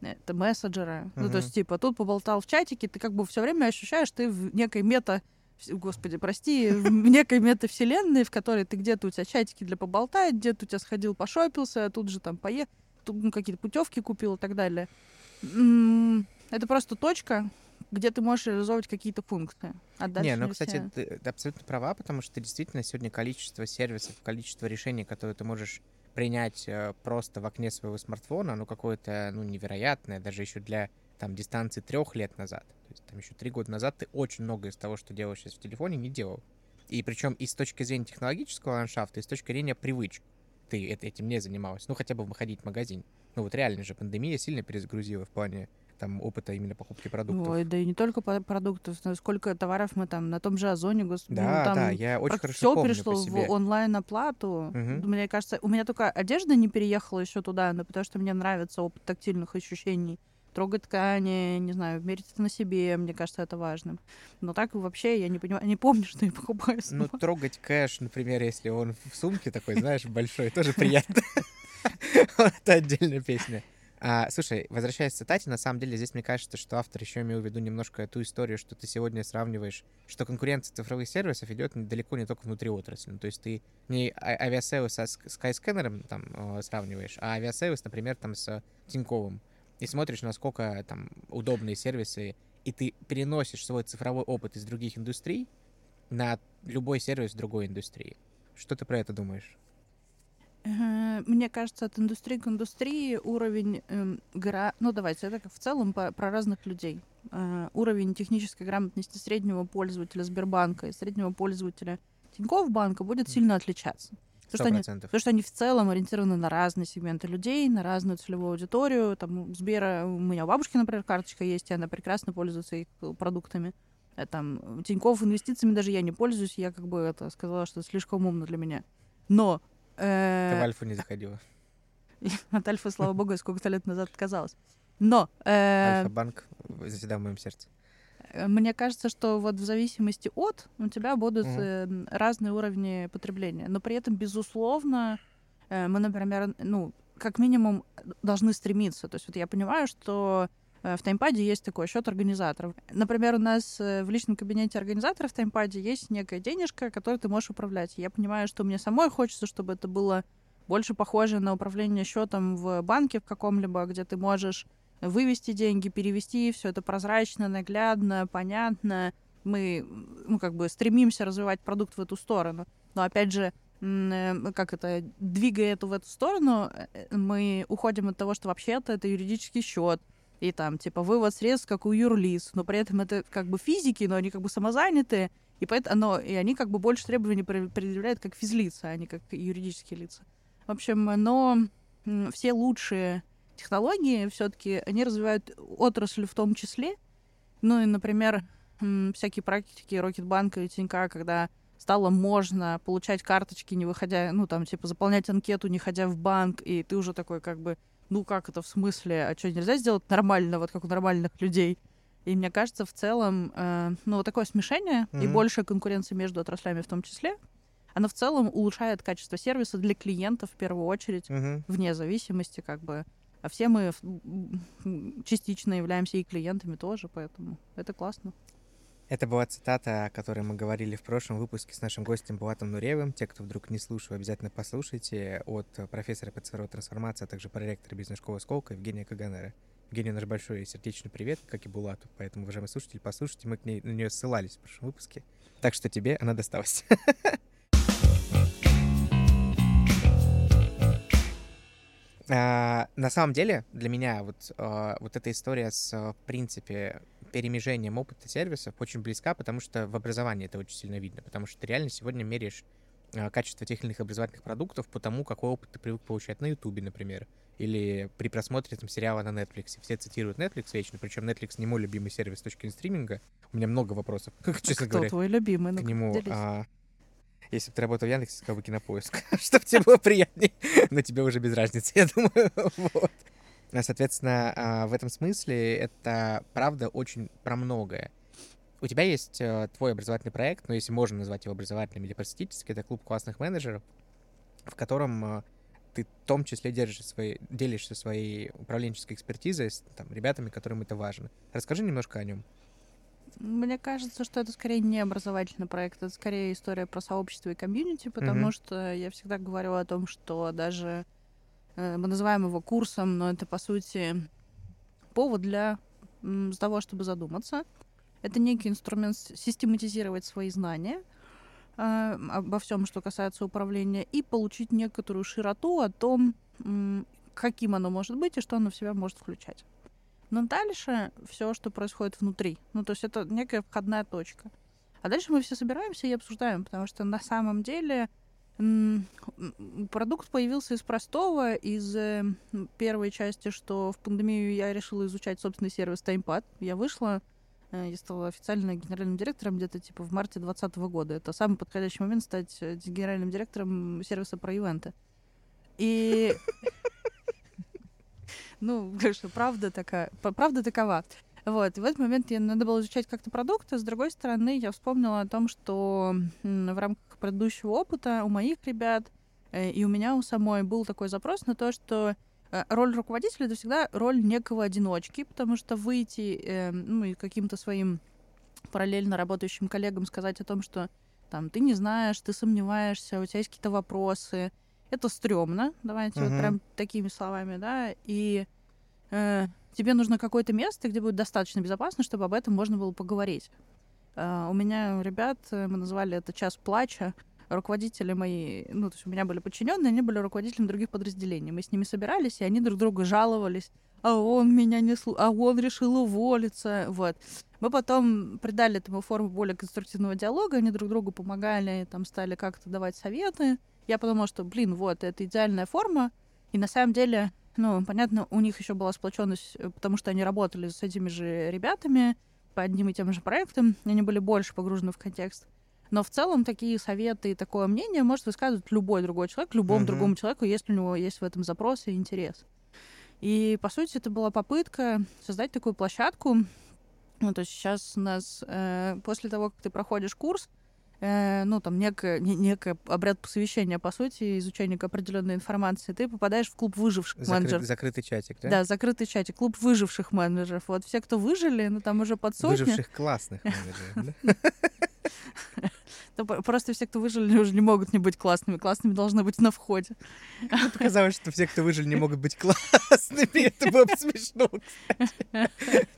это мессенджера. Uh-huh. Ну, то есть, типа, тут поболтал в чатике, ты как бы все время ощущаешь, ты в некой мета господи, прости, [LAUGHS] в некой метавселенной, в которой ты где-то у тебя чатики для поболтать, где-то у тебя сходил, пошопился, а тут же там поехал, ну, какие-то путевки купил и так далее. Это просто точка, где ты можешь реализовывать какие-то функции. А Не, ну, кстати, ты, ты абсолютно права, потому что действительно сегодня количество сервисов, количество решений, которые ты можешь принять э, просто в окне своего смартфона, ну, какое-то, ну, невероятное, даже еще для там дистанции трех лет назад. То есть там еще три года назад ты очень много из того, что делаешь сейчас в телефоне, не делал. И причем и с точки зрения технологического ландшафта, и с точки зрения привычек ты этим не занималась. Ну, хотя бы выходить в магазин. Ну, вот реально же пандемия сильно перезагрузила в плане там опыта именно покупки продуктов. Ой, да и не только продуктов, но сколько товаров мы там на том же Озоне, господи, да, ну, там да, я очень хорошо все помню перешло в онлайн оплату. Угу. Мне кажется, у меня только одежда не переехала еще туда, но потому что мне нравится опыт тактильных ощущений трогать ткани, не знаю, мерить это на себе, мне кажется, это важным. Но так вообще я не понимаю, не помню, что я покупаю Ну, трогать кэш, например, если он в сумке такой, знаешь, большой, тоже [LAUGHS] приятно. Это отдельная песня. А, слушай, возвращаясь к цитате, на самом деле здесь мне кажется, что автор еще имел в виду немножко ту историю, что ты сегодня сравниваешь, что конкуренция цифровых сервисов идет далеко не только внутри отрасли. Ну, то есть ты не а, Aviasales со Skyscanner там э, сравниваешь, а Aviasales, например, там с Тиньковым и смотришь, насколько там удобные сервисы, и ты переносишь свой цифровой опыт из других индустрий на любой сервис другой индустрии. Что ты про это думаешь? Мне кажется, от индустрии к индустрии уровень э, гра... ну давайте, это как в целом по, про разных людей. Э, уровень технической грамотности среднего пользователя Сбербанка и среднего пользователя Тинькофф банка будет сильно отличаться. Потому что, они, потому что они в целом ориентированы на разные сегменты людей, на разную целевую аудиторию. Там у Сбера, у меня у бабушки, например, карточка есть, и она прекрасно пользуется их э, продуктами. Э, там, Тинькофф инвестициями даже я не пользуюсь, я как бы это сказала, что это слишком умно для меня. Но... Э... Ты в Альфу не заходила? [LAUGHS] От Альфа, слава богу, сколько-то лет назад отказалась. Но... Э... Альфа-банк заседал в моем сердце. Э, мне кажется, что вот в зависимости от у тебя будут mm-hmm. разные уровни потребления. Но при этом, безусловно, э, мы, например, ну, как минимум должны стремиться. То есть вот я понимаю, что в таймпаде есть такой счет организаторов. Например, у нас в личном кабинете организатора в таймпаде есть некая денежка, которой ты можешь управлять. Я понимаю, что мне самой хочется, чтобы это было больше похоже на управление счетом в банке в каком-либо, где ты можешь вывести деньги, перевести, все это прозрачно, наглядно, понятно. Мы, ну, как бы стремимся развивать продукт в эту сторону. Но, опять же, э, как это, двигая это в эту сторону, э, мы уходим от того, что вообще-то это юридический счет, и там, типа, вывод средств, как у юрлиц, но при этом это как бы физики, но они как бы самозанятые, и поэтому, но, и они как бы больше требований предъявляют как физлица, а не как юридические лица. В общем, но все лучшие технологии все-таки они развивают отрасль в том числе. Ну и, например, всякие практики Рокетбанка и Тинька, когда стало можно получать карточки, не выходя, ну, там, типа, заполнять анкету, не ходя в банк, и ты уже такой, как бы, ну, как это в смысле, а что, нельзя сделать нормально, вот как у нормальных людей? И мне кажется, в целом, э, ну, вот такое смешение mm-hmm. и большая конкуренция между отраслями в том числе, она в целом улучшает качество сервиса для клиентов в первую очередь, mm-hmm. вне зависимости, как бы, а все мы частично являемся и клиентами тоже, поэтому это классно. Это была цитата, о которой мы говорили в прошлом выпуске с нашим гостем Булатом Нуревым. Те, кто вдруг не слушал, обязательно послушайте от профессора по цифровой трансформации, а также проректора бизнес-школы «Сколка» Евгения Каганера. Евгения, наш большой сердечный привет, как и Булату. Поэтому, уважаемые слушатели, послушайте, мы к ней, на нее ссылались в прошлом выпуске. Так что тебе она досталась. [LAUGHS] А, на самом деле, для меня вот, а, вот эта история с, в принципе, перемежением опыта сервисов очень близка, потому что в образовании это очень сильно видно, потому что ты реально сегодня меряешь а, качество тех или иных образовательных продуктов по тому, какой опыт ты привык получать на Ютубе, например, или при просмотре там, сериала на Netflix. Все цитируют Netflix вечно, причем Netflix не мой любимый сервис с точки зрения стриминга. У меня много вопросов, [LAUGHS] честно Кто говоря. твой любимый? К нему. А, если бы ты работал в Яндексе, сказал бы кинопоиск, [LAUGHS] чтобы тебе было приятнее. Но тебе уже без разницы, [LAUGHS] я думаю. вот. Соответственно, а, в этом смысле это правда очень про многое. У тебя есть э, твой образовательный проект, ну, если можно назвать его образовательным или просветительским, это клуб классных менеджеров, в котором э, ты в том числе держишь свои, делишься своей управленческой экспертизой с там, ребятами, которым это важно. Расскажи немножко о нем. Мне кажется, что это скорее не образовательный проект, это скорее история про сообщество и комьюнити, потому mm-hmm. что я всегда говорю о том, что даже э, мы называем его курсом, но это по сути повод для того, чтобы задуматься. Это некий инструмент систематизировать свои знания э, обо всем, что касается управления, и получить некоторую широту о том, каким оно может быть и что оно в себя может включать. Но дальше все, что происходит внутри. Ну, то есть это некая входная точка. А дальше мы все собираемся и обсуждаем, потому что на самом деле продукт появился из простого, из э, первой части, что в пандемию я решила изучать собственный сервис TimePad. Я вышла Э, я стала официально генеральным директором где-то типа в марте 2020 года. Это самый подходящий момент стать э, генеральным директором сервиса про ивенты. И... Ну, [LAUGHS] конечно, правда такая, правда такова. Вот, и в этот момент мне надо было изучать как-то продукты. С другой стороны, я вспомнила о том, что в рамках предыдущего опыта у моих ребят э, и у меня у самой был такой запрос на то, что Э, роль руководителя это всегда роль некого одиночки, потому что выйти э, ну, и каким-то своим параллельно работающим коллегам сказать о том, что там ты не знаешь, ты сомневаешься, у тебя есть какие-то вопросы, это стрёмно, давайте uh-huh. вот прям такими словами, да, и э, тебе нужно какое-то место, где будет достаточно безопасно, чтобы об этом можно было поговорить. Э, у меня ребят, э, мы назвали это час плача, руководители мои, ну, то есть у меня были подчиненные, они были руководителями других подразделений. Мы с ними собирались, и они друг друга жаловались. А он меня не слу... а он решил уволиться. Вот. Мы потом придали этому форму более конструктивного диалога, они друг другу помогали, там стали как-то давать советы. Я подумала, что, блин, вот, это идеальная форма. И на самом деле, ну, понятно, у них еще была сплоченность, э, потому что они работали с этими же ребятами по одним и тем же проектам, они были больше погружены в контекст. Но в целом такие советы и такое мнение может высказывать любой другой человек, любому uh-huh. другому человеку, если у него есть в этом запрос и интерес. И, по сути, это была попытка создать такую площадку. Ну, то есть сейчас у нас, э, после того, как ты проходишь курс, э, ну, там, некое, не, некое обряд посвящения, по сути, изучения определенной информации, ты попадаешь в клуб выживших Закры- менеджеров. Закрытый чатик, да? Да, закрытый чатик, клуб выживших менеджеров. Вот все, кто выжили, ну, там уже под сотню. Выживших классных менеджеров, да? [LAUGHS] Да, по- Просто все, кто выжили, уже не могут не быть классными. Классными должны быть на входе. Мне показалось, что все, кто выжили, не могут быть классными. Это было бы смешно, кстати.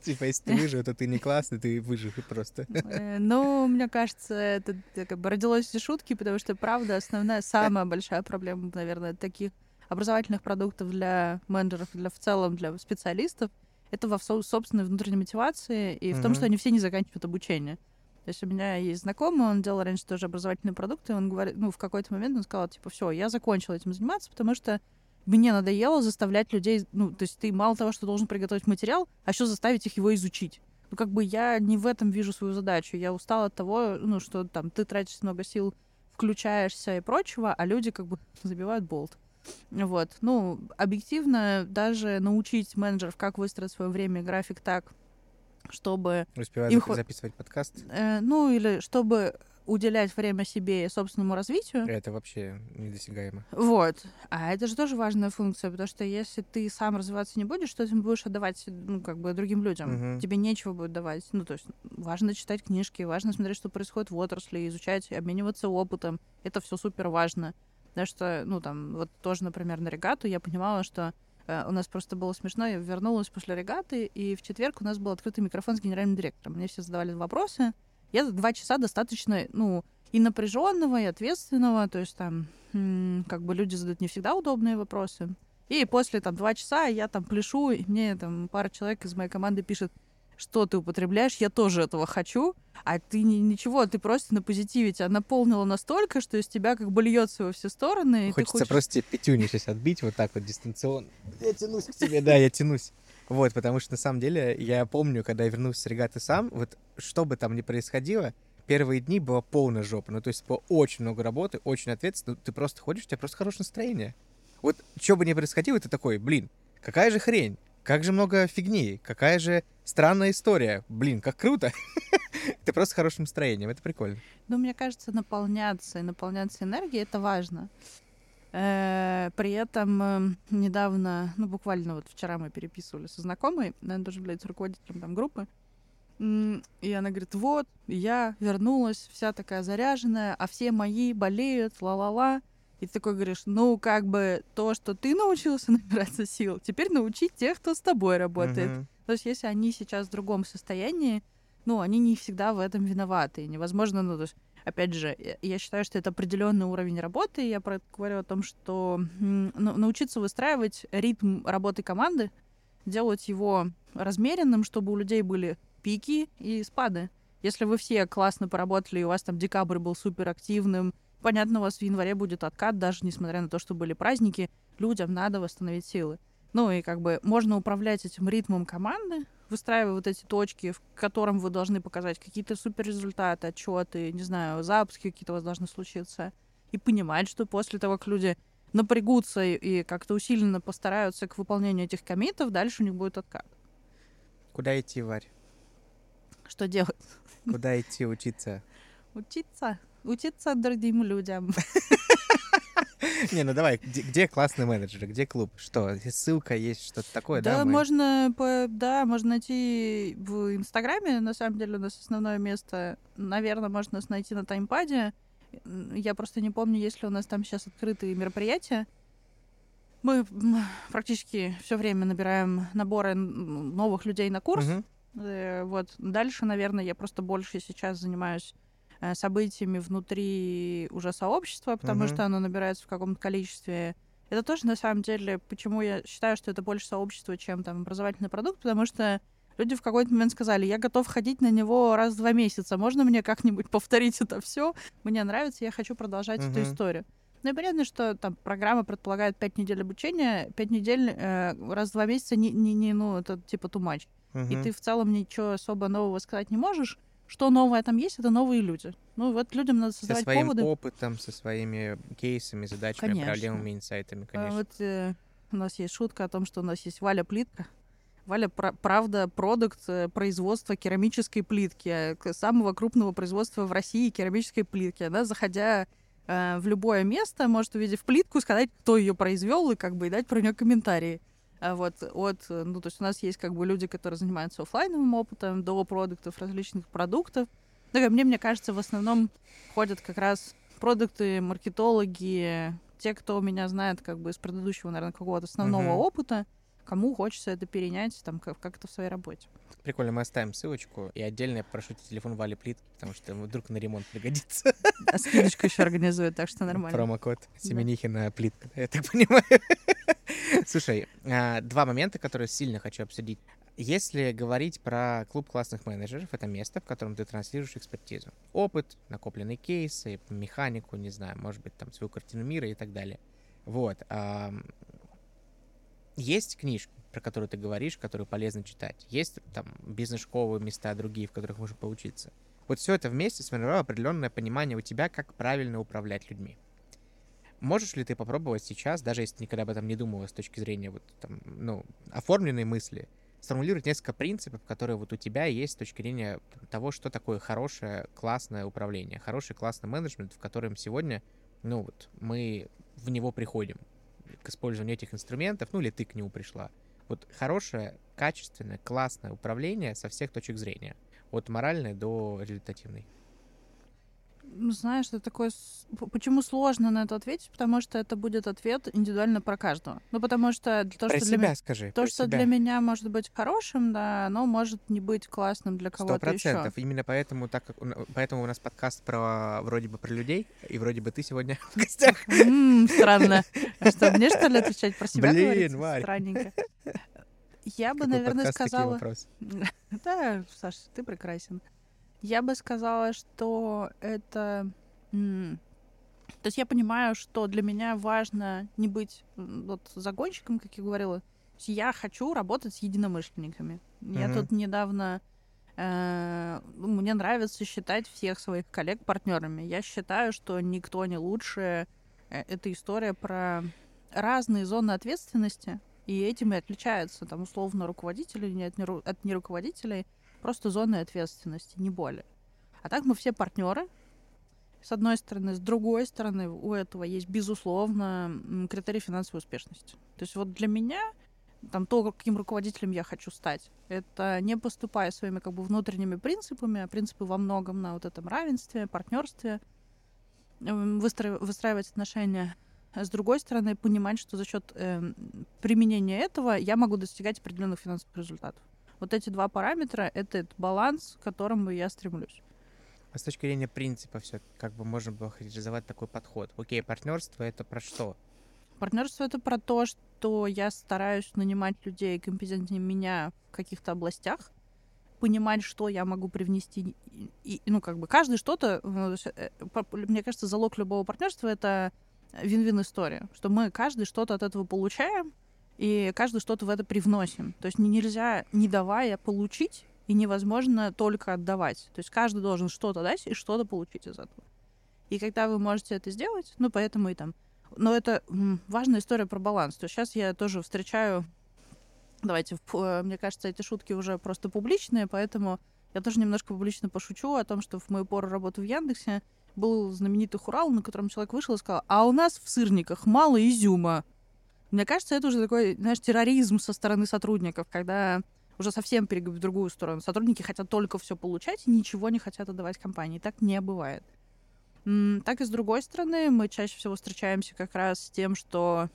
Типа, если ты выжил, то ты не классный, ты выжил просто. Э, Ну, мне кажется, это как бы родилось из шутки, потому что, правда, основная, самая большая проблема, наверное, таких образовательных продуктов для менеджеров, для в целом для специалистов, это во собственной внутренней мотивации и в том, что они все не заканчивают обучение. То есть у меня есть знакомый, он делал раньше тоже образовательные продукты, он говорит, ну, в какой-то момент он сказал, типа, все, я закончил этим заниматься, потому что мне надоело заставлять людей, ну, то есть ты мало того, что должен приготовить материал, а еще заставить их его изучить. Ну, как бы я не в этом вижу свою задачу. Я устала от того, ну, что там ты тратишь много сил, включаешься и прочего, а люди как бы [LAUGHS] забивают болт. Вот. Ну, объективно, даже научить менеджеров, как выстроить свое время и график так, чтобы, Успеваю Им записывать подкаст. э, ну, или чтобы уделять время себе и собственному развитию. Это вообще недосягаемо. Вот. А это же тоже важная функция, потому что если ты сам развиваться не будешь, то ты будешь отдавать, ну, как бы, другим людям. Мгм. Тебе нечего будет давать. Ну, то есть важно читать книжки, важно смотреть, что происходит в отрасли, изучать, обмениваться опытом. Это все супер важно. Потому что, ну, там, вот тоже, например, на регату я понимала, что у нас просто было смешно, я вернулась после регаты, и в четверг у нас был открытый микрофон с генеральным директором. Мне все задавали вопросы. Я за два часа достаточно, ну, и напряженного, и ответственного, то есть там, как бы люди задают не всегда удобные вопросы. И после там два часа я там пляшу, и мне там пара человек из моей команды пишет, что ты употребляешь, я тоже этого хочу, а ты ни- ничего, ты просто на позитиве, тебя наполнило настолько, что из тебя как бы льется во все стороны, Хочется хочешь... просто тебе пятюню сейчас отбить вот так вот дистанционно. Я тянусь к тебе, да, я тянусь. Вот, потому что на самом деле я помню, когда я вернулся с регаты сам, вот что бы там ни происходило, первые дни была полная жопа. Ну, то есть было очень много работы, очень ответственно. Ты просто ходишь, у тебя просто хорошее настроение. Вот что бы ни происходило, ты такой, блин, какая же хрень, как же много фигни, какая же странная история. Блин, как круто. [LAUGHS] Ты просто с хорошим настроением, это прикольно. Ну, мне кажется, наполняться и наполняться энергией это важно. Э, При этом э, недавно, ну, буквально вот вчера мы переписывали со знакомой, она тоже является руководителем там группы, и она говорит, вот, я вернулась, вся такая заряженная, а все мои болеют, ла-ла-ла. И ты такой говоришь, ну, как бы то, что ты научился [LAUGHS] набираться сил, теперь научить тех, кто с тобой работает. Мгм. То есть, если они сейчас в другом состоянии, ну, они не всегда в этом виноваты. И невозможно, ну, то есть, опять же, я- считаю, что это определенный уровень работы. Я про это говорю о том, что ну, научиться выстраивать ритм работы команды, делать его размеренным, чтобы у людей были пики и спады. Если вы все классно поработали, и у вас там декабрь был супер активным, понятно, у вас в январе будет откат, даже несмотря на то, что были праздники, людям надо восстановить силы. Ну и как бы можно управлять этим ритмом команды, выстраивая вот эти точки, в котором вы должны показать какие-то суперрезультаты, отчеты, не знаю, запуски какие-то у вас должны случиться, и понимать, что после того, как люди напрягутся и, как-то усиленно постараются к выполнению этих комитов, дальше у них будет откат. Куда идти, Варь? Что делать? Куда идти учиться? Учиться. Учиться другим людям. [LAUGHS] Не, ну давай, где, где классные менеджеры, где клуб? Что, ссылка есть, что-то такое, да? Да, мы- можно, по- да, можно найти в Инстаграме, на самом деле у нас основное место, наверное, можно нас найти на таймпаде. Я просто не помню, есть ли у нас там сейчас открытые мероприятия. Мы практически все время набираем наборы новых людей на курс. Э, Вот дальше, наверное, я просто больше сейчас занимаюсь событиями внутри уже сообщества, потому Мгм. что оно набирается в каком-то количестве. Это тоже на самом деле, почему я считаю, что это больше сообщество, чем там образовательный продукт, потому что люди в какой-то момент сказали, я готов ходить на него раз в два месяца, можно мне как-нибудь [LAUGHS] повторить это все? Мне нравится, я хочу продолжать эту Мгм. историю. Ну и понятно, что там программа предполагает пять недель обучения, пять недель э, раз в два месяца не, не, не, ну, это типа too much и Мгм. ты в целом ничего особо нового сказать не можешь. Что новое там есть, это новые люди. Ну вот людям надо Со создавать своим поводы. опытом, со своими кейсами, задачами, Конечно. проблемами, инсайтами, А конечно. Вот э, у нас есть шутка о том, что у нас есть Валя плитка. Валя, пра- правда, продукт э, производства керамической плитки, э, самого крупного производства в России керамической плитки. Она, заходя э, в любое место, может, увидев плитку, сказать, кто ее произвел, и как бы и дать про нее комментарии. А вот от, э, ну, то есть у нас есть как бы люди, которые занимаются оффлайновым опытом, до продуктов различных продуктов. Ну, мне, мне кажется, в основном ходят как раз продукты, маркетологи, те, кто меня знает как бы из предыдущего, наверное, какого-то основного uh-huh. опыта, кому хочется это перенять там как- как-то в своей работе. Прикольно, мы оставим ссылочку, и отдельно я прошу телефон Вали Плитки, потому что вдруг на ремонт пригодится. [LAUGHS] А скидочку еще организует, так что нормально. Промокод Семенихина Плитка, я так понимаю. [LAUGHS] Слушай, а, два момента, которые сильно хочу обсудить. Если говорить про клуб классных менеджеров, это место, в котором ты транслируешь экспертизу. Опыт, накопленные кейсы, механику, не знаю, может быть, там свою картину мира и так далее. Вот. Есть книжки, про которые ты говоришь, которые полезно читать. Есть там бизнес-школы, места другие, в которых можно поучиться. Вот все это вместе сформировало определенное понимание у тебя, как правильно управлять людьми. Можешь ли ты попробовать сейчас, даже если никогда об этом не думала с точки зрения вот там, ну, оформленной мысли, сформулировать несколько принципов, которые вот у тебя есть с точки зрения того, что такое хорошее, классное управление, хороший, классный менеджмент, в котором сегодня, ну вот, мы в него приходим к использованию этих инструментов, ну или ты к нему пришла. Вот хорошее, качественное, классное управление со всех точек зрения, от моральной до результативной. Ну, знаешь, это такое... Почему сложно на это ответить? Потому что это будет ответ индивидуально про каждого. Ну, потому что то, про что себя для меня... скажи. То, что себя. для меня может быть хорошим, да, оно может не быть классным для кого-то процентов. Именно поэтому, так как поэтому у нас подкаст про вроде бы про людей, и вроде бы ты сегодня в гостях. Странно. А что, мне что ли [LAUGHS] отвечать про себя Блин, Варь. Странненько. [LAUGHS] Я бы, наверное, сказала... [LAUGHS] Да, Саша, ты прекрасен. Я бы сказала, что это... То есть я понимаю, что для меня важно не быть вот загонщиком, как я говорила. Я хочу работать с единомышленниками. Mm-hmm. Я тут недавно... Э, мне нравится считать всех своих коллег партнерами. Я считаю, что никто не лучше. Э, это история про разные зоны ответственности, и этим и отличаются, там, условно, руководители от неруководителей просто зоны ответственности, не более. А так мы все партнеры, с одной стороны. С другой стороны, у этого есть, безусловно, критерий финансовой успешности. То есть вот для меня там то, каким руководителем я хочу стать, это не поступая своими как бы внутренними принципами, а принципы во многом на вот этом равенстве, партнерстве, эм, выстраив- выстраивать отношения. С другой стороны, понимать, что за счет э, применения этого я могу достигать определенных финансовых результатов. Вот эти два параметра — это этот баланс, к которому я стремлюсь. А с точки зрения принципа все, как бы можно было характеризовать такой подход? Окей, партнерство это про что? Партнерство это про то, что я стараюсь нанимать людей компетентнее меня в каких-то областях, понимать, что я могу привнести. И, ну, как бы каждый что-то... Э, мне кажется, залог любого партнерства это вин-вин история, что мы каждый что-то от этого получаем, и каждый что-то в это привносим. То есть нельзя, не давая, получить, и невозможно только отдавать. То есть каждый должен что-то дать и что-то получить из этого. И когда вы можете это сделать, ну, поэтому и там... Но это важная история про баланс. То есть сейчас я тоже встречаю... Давайте, э, мне кажется, эти шутки уже просто публичные, поэтому я тоже немножко публично пошучу о том, что в мою пору работы в Яндексе был знаменитый хурал, на котором человек вышел и сказал, а у нас в сырниках мало изюма. Мне кажется, это уже такой, знаешь, терроризм со стороны сотрудников, когда уже совсем перегиб в другую сторону. Сотрудники хотят только все получать и ничего не хотят отдавать компании. Так не бывает. Так и с другой стороны, мы чаще всего встречаемся как раз с тем, что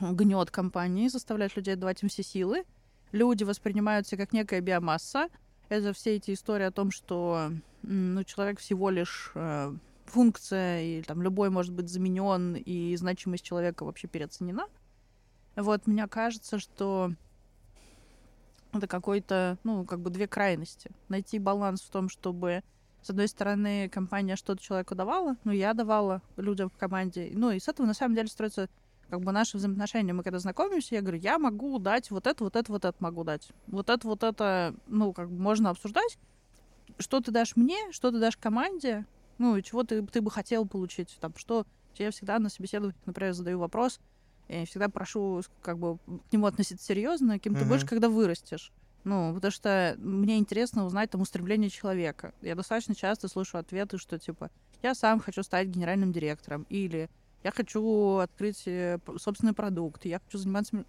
гнет компании, заставляет людей отдавать им все силы. Люди воспринимаются как некая биомасса. Это все эти истории о том, что ну, человек всего лишь э, функция, и там любой может быть заменен, и значимость человека вообще переоценена. Вот, мне кажется, что это какой-то, ну, как бы две крайности. Найти баланс в том, чтобы, с одной стороны, компания что-то человеку давала, ну, я давала людям в команде, ну, и с этого, на самом деле, строится как бы наши взаимоотношения. Мы когда знакомимся, я говорю, я могу дать вот это, вот это, вот это могу дать. Вот это, вот это, ну, как бы можно обсуждать. Что ты дашь мне, что ты дашь команде, ну, и чего ты, ты бы хотел получить. Там, что я всегда на собеседовании, например, задаю вопрос, я всегда прошу как бы к нему относиться серьезно, кем ты будешь, когда вырастешь. Ну, потому что мне интересно узнать там устремление человека. Я достаточно часто слышу ответы, что типа я сам хочу стать генеральным директором, или я хочу открыть э, собственный продукт, я хочу заниматься,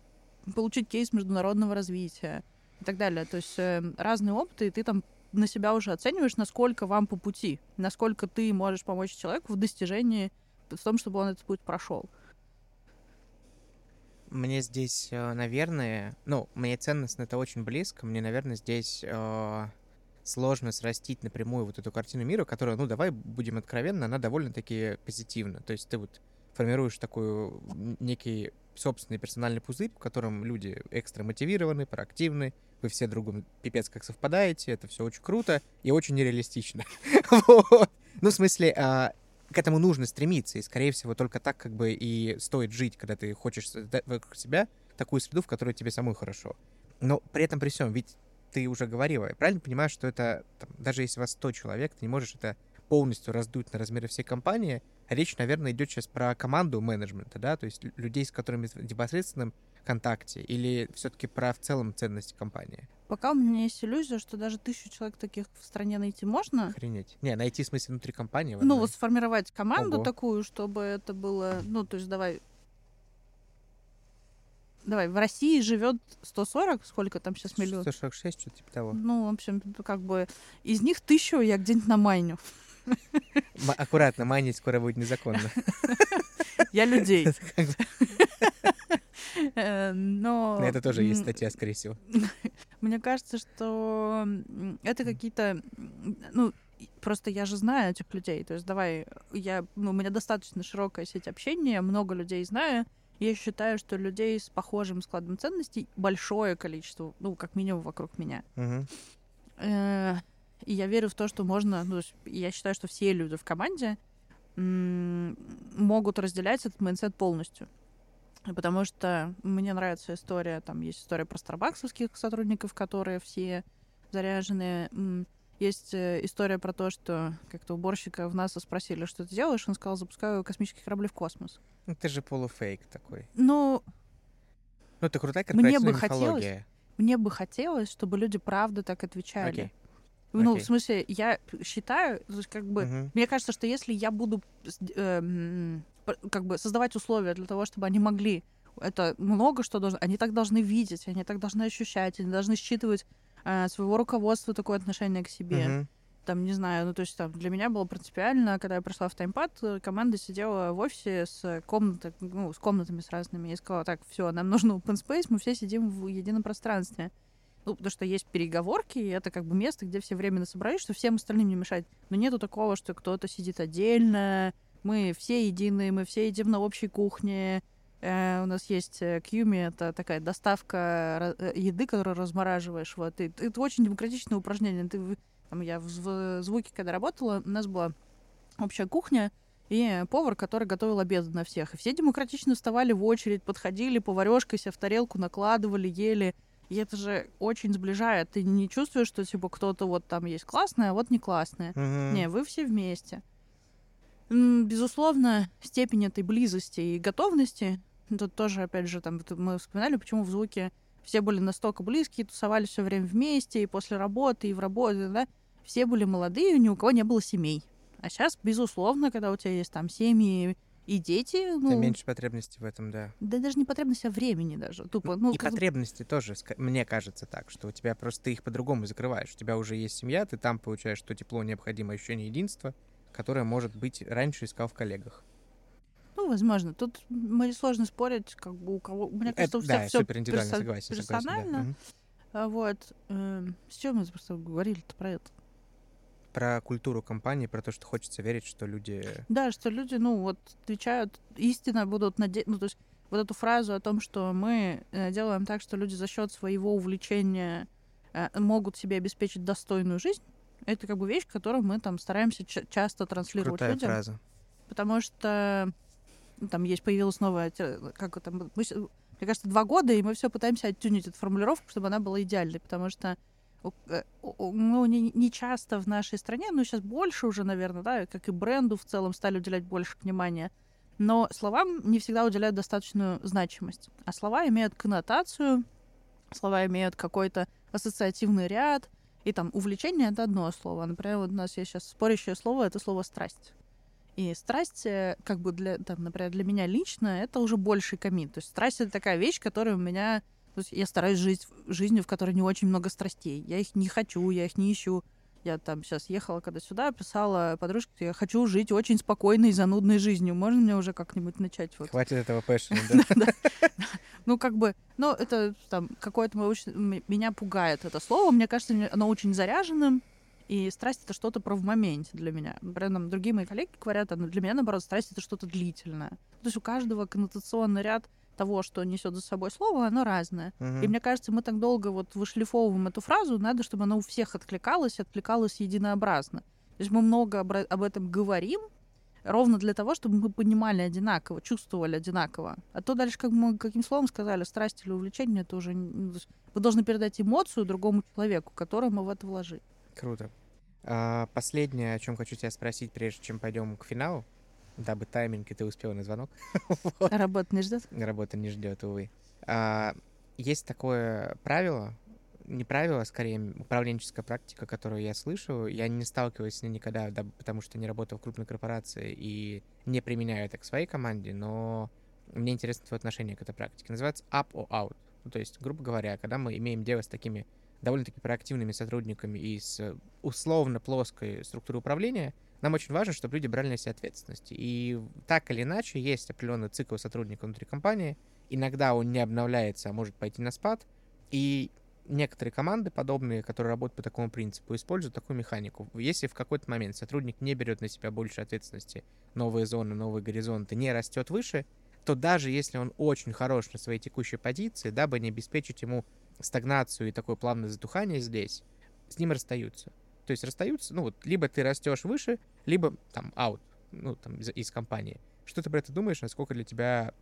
получить кейс международного развития и так далее. То есть э, разные опыты, и ты там на себя уже оцениваешь, насколько вам по пути, насколько ты можешь помочь человеку в достижении, в том, чтобы он этот путь прошел. Мне здесь, э, наверное, ну, мне ценностно это очень близко. Мне, наверное, здесь э, сложно срастить напрямую вот эту картину мира, которая, ну, давай будем откровенны, она довольно-таки позитивна. То есть ты вот формируешь такой некий собственный персональный пузырь, в котором люди экстра мотивированы, проактивны, вы все другом пипец как совпадаете, это все очень круто и очень нереалистично. [LAUGHS] Ну, в смысле, а, к этому нужно стремиться, и, скорее всего, только так как бы и стоит жить, когда ты хочешь вокруг себя такую среду, в которой тебе самой хорошо. Но при этом при всем, ведь ты уже говорила, я правильно понимаю, что это, там, даже если у вас 100 человек, ты не можешь это полностью раздуть на размеры всей компании. Речь, наверное, идет сейчас про команду менеджмента, да, то есть людей, с которыми в непосредственном контакте, или все-таки про в целом ценность компании? Пока у меня есть иллюзия, что даже тысячу человек таких в стране найти можно. Охренеть. Не, найти в смысле внутри компании. Ну, вот сформировать команду Ого. такую, чтобы это было, ну, то есть давай Давай, в России живет 140, сколько там сейчас миллионов? 146, что-то типа того. Ну, в общем, как бы из них тысячу я где-нибудь на майню. Аккуратно, майнить скоро будет незаконно. [LAUGHS] Я людей. [LAUGHS] Э, но... Это тоже есть статья, скорее всего. [LAUGHS] Мне кажется, что это какие-то... Ну, просто я же знаю этих людей. То есть давай, я, ну, у меня достаточно широкая сеть общения, много людей знаю. Я считаю, что людей с похожим складом ценностей большое количество, ну, как минимум вокруг меня. Э, и я верю в то, что можно... Ну, я считаю, что все люди в команде могут разделять этот mindset полностью. Потому что мне нравится история, там есть история про старбаксовских сотрудников, которые все заряжены. Есть э, история про то, что как-то уборщика в НАСА спросили, что ты делаешь, он сказал, запускаю космические корабли в космос. Ну, ты же полуфейк такой. Ну... Ну, ты крутая корпоративная мне бы хотелось, мне бы хотелось, чтобы люди правда так отвечали. Okay. Ну, okay. в смысле, я считаю, то есть, как бы, uh-huh. мне кажется, что если я буду э, как бы создавать условия для того, чтобы они могли это много что должно, они так должны видеть, они так должны ощущать, они должны считывать э, своего руководства такое отношение к себе. Uh-huh. Там, не знаю, ну, то есть там для меня было принципиально, когда я пришла в таймпад, э, команда сидела в офисе с комнатой, ну, с комнатами с разными, и сказала, так, все, нам нужен open space, мы все сидим в едином пространстве. Ну, потому что есть переговорки, и это как бы место, где все временно собрались, что всем остальным не мешать. Но нету такого, что кто-то сидит отдельно, мы все единые, мы все едим на общей кухне. Э, у нас есть Кьюми, э, это такая доставка э, еды, которую размораживаешь. Вот. И, это очень демократичное упражнение. Ты, там, я в, в звуке, когда работала, у нас была общая кухня, и повар, который готовил обед на всех. И все демократично вставали в очередь, подходили, поварешкой себе в тарелку накладывали, ели. И это же очень сближает. Ты не чувствуешь, что типа кто-то вот там есть классное, а вот не классное. Mm-hmm. Не, вы все вместе. Безусловно, степень этой близости и готовности, тут тоже, опять же, там мы вспоминали, почему в звуке все были настолько близкие, тусовались все время вместе, и после работы, и в работе, да, все были молодые, ни у кого не было семей. А сейчас, безусловно, когда у тебя есть там семьи и дети, ну... Это меньше потребности в этом, да. Да даже не потребности, а времени даже. Тупо, ну, и как... потребности тоже, мне кажется так, что у тебя просто ты их по-другому закрываешь. У тебя уже есть семья, ты там получаешь то тепло, необходимое ощущение единства, которое, может быть, раньше искал в коллегах. Ну, возможно. Тут мне сложно спорить, как бы у кого. Мне кажется, у всех да, все супер индивидуально, персо... согласен, персонально. Согласен, да. Вот. Э, с чем мы просто говорили-то про это? Про культуру компании, про то, что хочется верить, что люди... Да, что люди, ну, вот, отвечают, истинно будут надеяться... Ну, то есть вот эту фразу о том, что мы э, делаем так, что люди за счет своего увлечения э, могут себе обеспечить достойную жизнь, это как бы вещь, которую мы там стараемся часто транслировать Крутая людям. фраза. Потому что ну, там есть появилась новая, как там, мы, мне кажется, два года, и мы все пытаемся оттюнить эту формулировку, чтобы она была идеальной, потому что э, ну, не, не часто в нашей стране, но сейчас больше уже, наверное, да, как и бренду в целом стали уделять больше внимания. Но словам не всегда уделяют достаточную значимость. А слова имеют коннотацию, слова имеют какой-то ассоциативный ряд, и там увлечение — это одно слово. Например, вот у нас есть сейчас спорящее слово — это слово «страсть». И страсть, э, как бы для, там, например, для меня лично, это уже больший комит. То есть страсть — это такая вещь, которая у меня... То есть я стараюсь жить жизнью, в которой не очень много страстей. Я их не хочу, я их не ищу. Я там сейчас ехала когда сюда, писала подружке, я хочу жить очень спокойной и занудной жизнью. Можно мне уже как-нибудь начать? Вот? Хватит этого пэшена, [LAUGHS] да? Ну, как бы, ну, это там какое-то меня пугает это слово. Мне кажется, оно очень заряженным. И страсть — это что-то про в моменте для меня. Например, нам другие мои коллеги говорят, а для меня, наоборот, страсть — это что-то длительное. То есть у каждого коннотационный ряд того, что несет за собой слово, оно разное. Uh-huh. И мне кажется, мы так долго вот вышлифовываем эту фразу, надо, чтобы она у всех откликалась, откликалась единообразно. То есть мы много об, об этом говорим, ровно для того, чтобы мы понимали одинаково, чувствовали одинаково. А то дальше, как мы каким словом сказали, страсть или увлечение, это уже... Ну, вы должны передать эмоцию другому человеку, которую мы в это вложили. Круто. А, последнее, о чем хочу тебя спросить, прежде чем пойдем к финалу, дабы тайминг, и ты успел на звонок. [LAUGHS] вот. Работа не ждет? Работа не ждет, увы. А, есть такое правило, не правило, а скорее управленческая практика, которую я слышу. Я не сталкиваюсь с ней никогда, да, потому что не работал в крупной корпорации и не применяю это к своей команде, но мне интересно твое отношение к этой практике. Называется up or out. Ну, то есть, грубо говоря, когда мы имеем дело с такими довольно-таки проактивными сотрудниками и с условно плоской структурой управления, нам очень важно, чтобы люди брали на себя ответственность. И так или иначе есть определенный цикл сотрудника внутри компании. Иногда он не обновляется, а может пойти на спад. И некоторые команды, подобные, которые работают по такому принципу, используют такую механику. Если в какой-то момент сотрудник не берет на себя больше ответственности, новые зоны, новые горизонты, не растет выше, то даже если он очень хорош на своей текущей позиции, дабы не обеспечить ему стагнацию и такое плавное затухание здесь, с ним расстаются. То есть расстаются, ну вот, либо ты растешь выше, либо там аут, ну там из, из компании. Что ты про это думаешь? Насколько для тебя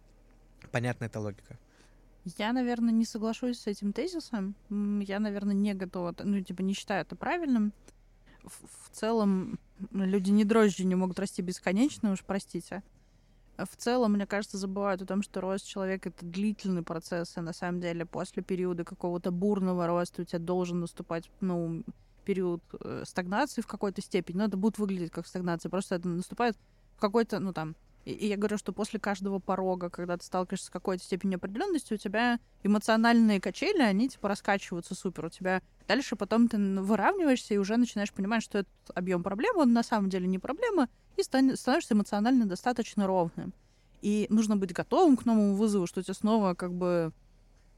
понятна эта логика? Я, наверное, не соглашусь с этим тезисом. Я, наверное, не готова, ну, типа, не считаю это правильным. В, в целом, люди не дрожжи не могут расти бесконечно, уж простите. В целом, мне кажется, забывают о том, что рост человека — это длительный процесс, и на самом деле после периода какого-то бурного роста у тебя должен наступать, ну, период э, стагнации в какой-то степени, но это будет выглядеть как стагнация, просто это наступает в какой-то, ну, там, и, и я говорю, что после каждого порога, когда ты сталкиваешься с какой-то степенью определенности, у тебя эмоциональные качели, они типа раскачиваются супер. У тебя дальше потом ты выравниваешься и уже начинаешь понимать, что этот объем проблем, он на самом деле не проблема, и становишься эмоционально достаточно ровным. И нужно быть готовым к новому вызову, что тебя снова как бы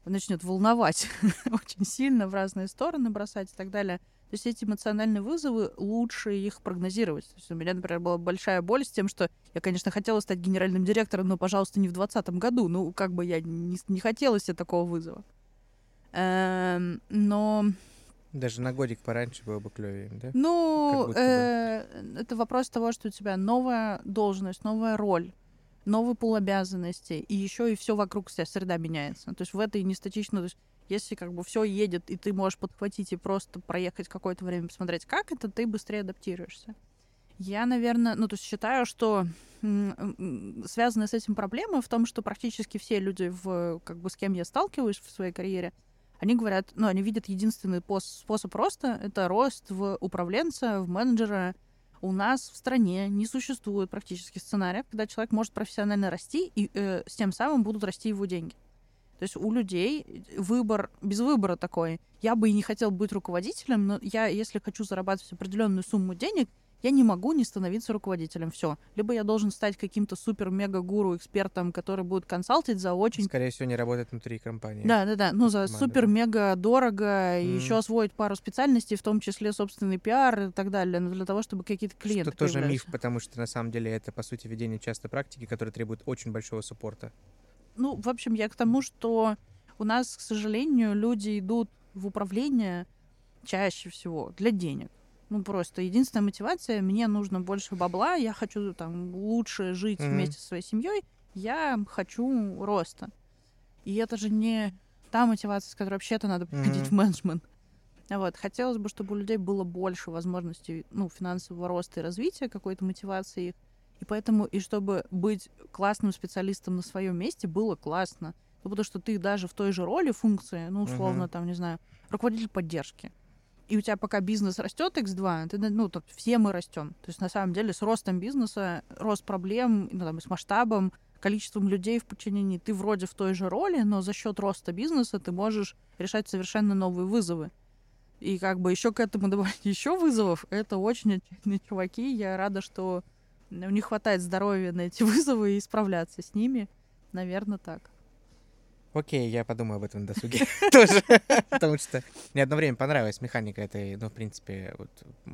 начнет волновать [LAUGHS] очень сильно в разные стороны бросать и так далее. То есть эти эмоциональные вызовы, лучше их прогнозировать. То есть у меня, например, была большая боль с тем, что я, конечно, хотела стать генеральным директором, но, пожалуйста, не в 2020 году. Ну, как бы я не, не хотела себе такого вызова. Эм, но... Даже на годик пораньше было бы клевее, да? Ну, э, это вопрос того, что у тебя новая должность, новая роль новый пул обязанностей, и еще и все вокруг тебя среда меняется. То есть в этой нестатично, то есть если как бы все едет, и ты можешь подхватить и просто проехать какое-то время, посмотреть, как это, ты быстрее адаптируешься. Я, наверное, ну, то есть считаю, что связанная с этим проблема в том, что практически все люди, в, как бы с кем я сталкиваюсь в своей карьере, они говорят, ну, они видят единственный способ роста — это рост в управленца, в менеджера. У нас в стране не существует практически сценария, когда человек может профессионально расти, и э, с тем самым будут расти его деньги. То есть у людей выбор, без выбора такой. Я бы и не хотел быть руководителем, но я, если хочу зарабатывать определенную сумму денег, я не могу не становиться руководителем. Все. Либо я должен стать каким-то супер-мега-гуру, экспертом, который будет консалтить за очень... Скорее всего, не работать внутри компании. Да, да, да. Ну, за супер-мега дорого, mm. и еще освоить пару специальностей, в том числе собственный пиар и так далее, но для того, чтобы какие-то клиенты Что тоже миф, потому что на самом деле это, по сути, ведение часто практики, которая требует очень большого суппорта. Ну, в общем, я к тому, что у нас, к сожалению, люди идут в управление чаще всего для денег. Ну, просто единственная мотивация, мне нужно больше бабла, я хочу там лучше жить mm-hmm. вместе со своей семьей, я хочу роста. И это же не та мотивация, с которой вообще-то надо приходить mm-hmm. в менеджмент. Вот. Хотелось бы, чтобы у людей было больше возможностей ну, финансового роста и развития, какой-то мотивации и поэтому, и чтобы быть классным специалистом на своем месте, было классно. Ну, потому что ты даже в той же роли, функции, ну, условно, uh-huh. там, не знаю, руководитель поддержки. И у тебя пока бизнес растет X2, ты, ну, тут все мы растем. То есть, на самом деле, с ростом бизнеса, рост проблем, ну, там, с масштабом, количеством людей в подчинении, ты вроде в той же роли, но за счет роста бизнеса ты можешь решать совершенно новые вызовы. И как бы еще к этому добавить [LAUGHS] еще вызовов, это очень отчаянные чуваки. Я рада, что у них хватает здоровья на эти [LAUGHS] вызовы и справляться с ними. Наверное, так. Окей, я подумаю об этом досуге [LAUGHS] тоже. Потому что мне одно время понравилась механика этой, ну, в принципе, вот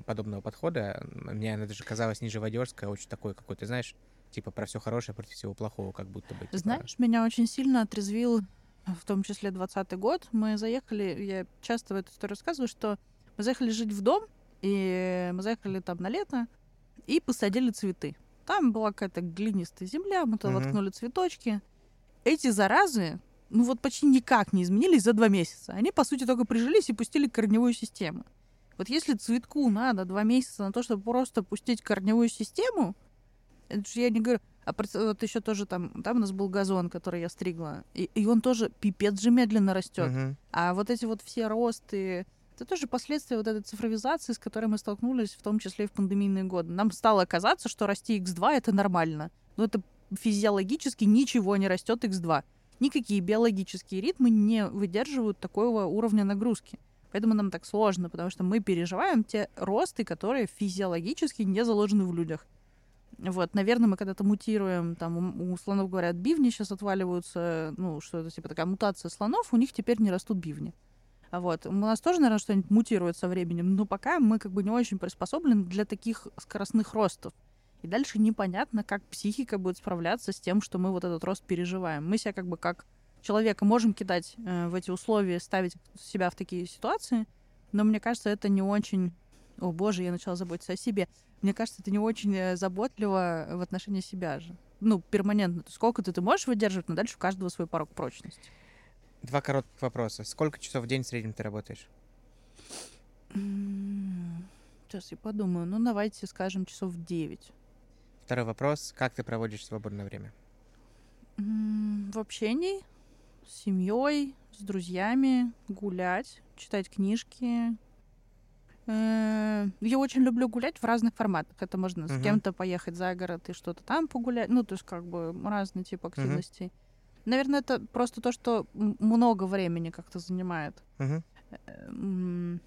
подобного подхода. Мне она даже казалась не живодерская, а очень такой какой-то, знаешь, типа про все хорошее против всего плохого, как будто бы. типа. Знаешь, меня очень сильно отрезвил в том числе 20 год. Мы заехали, я часто в эту историю рассказываю, что мы заехали жить в дом, и мы заехали там на лето, и посадили цветы. Там была какая-то глинистая земля, мы туда Мгм. воткнули цветочки. Эти заразы, ну вот почти никак не изменились за два месяца. Они, по сути, только прижились и пустили корневую систему. Вот если цветку надо два месяца на то, чтобы просто пустить корневую систему, это же я не говорю, а вот еще тоже там, там у нас был газон, который я стригла, и, и он тоже пипец же медленно растет. Мгм. А вот эти вот все росты, это тоже последствия вот этой цифровизации, с которой мы столкнулись, в том числе и в пандемийные годы. Нам стало казаться, что расти x2 это нормально. Но это физиологически ничего не растет x2. Никакие биологические ритмы не выдерживают такого уровня нагрузки. Поэтому нам так сложно, потому что мы переживаем те росты, которые физиологически не заложены в людях. Вот, наверное, мы когда-то мутируем, там, у, у слонов, говорят, бивни сейчас отваливаются, ну, что это, типа, такая мутация слонов, у них теперь не растут бивни. Вот, у нас тоже, наверное, что-нибудь мутирует со временем, но пока мы как бы не очень приспособлены для таких скоростных ростов. И дальше непонятно, как психика будет справляться с тем, что мы вот этот рост переживаем. Мы себя как бы как человека можем кидать э, в эти условия, ставить себя в такие ситуации, но мне кажется, это не очень... О боже, я начала заботиться о себе. Мне кажется, это не очень э, заботливо в отношении себя же. Ну, перманентно. Сколько ты, ты можешь выдерживать, но дальше у каждого свой порог прочности. Два коротких вопроса. Сколько часов в день в среднем ты работаешь? Сейчас я подумаю. Ну, давайте скажем часов 9. Второй вопрос. Как ты проводишь свободное время? В общении с семьей, с друзьями, гулять, читать книжки. Э, Я очень люблю гулять в разных форматах. Это можно с Мгм. кем-то поехать за город и что-то там погулять. Ну, то есть как бы разный тип активностей. Наверное, это просто то, что много времени как-то занимает. М,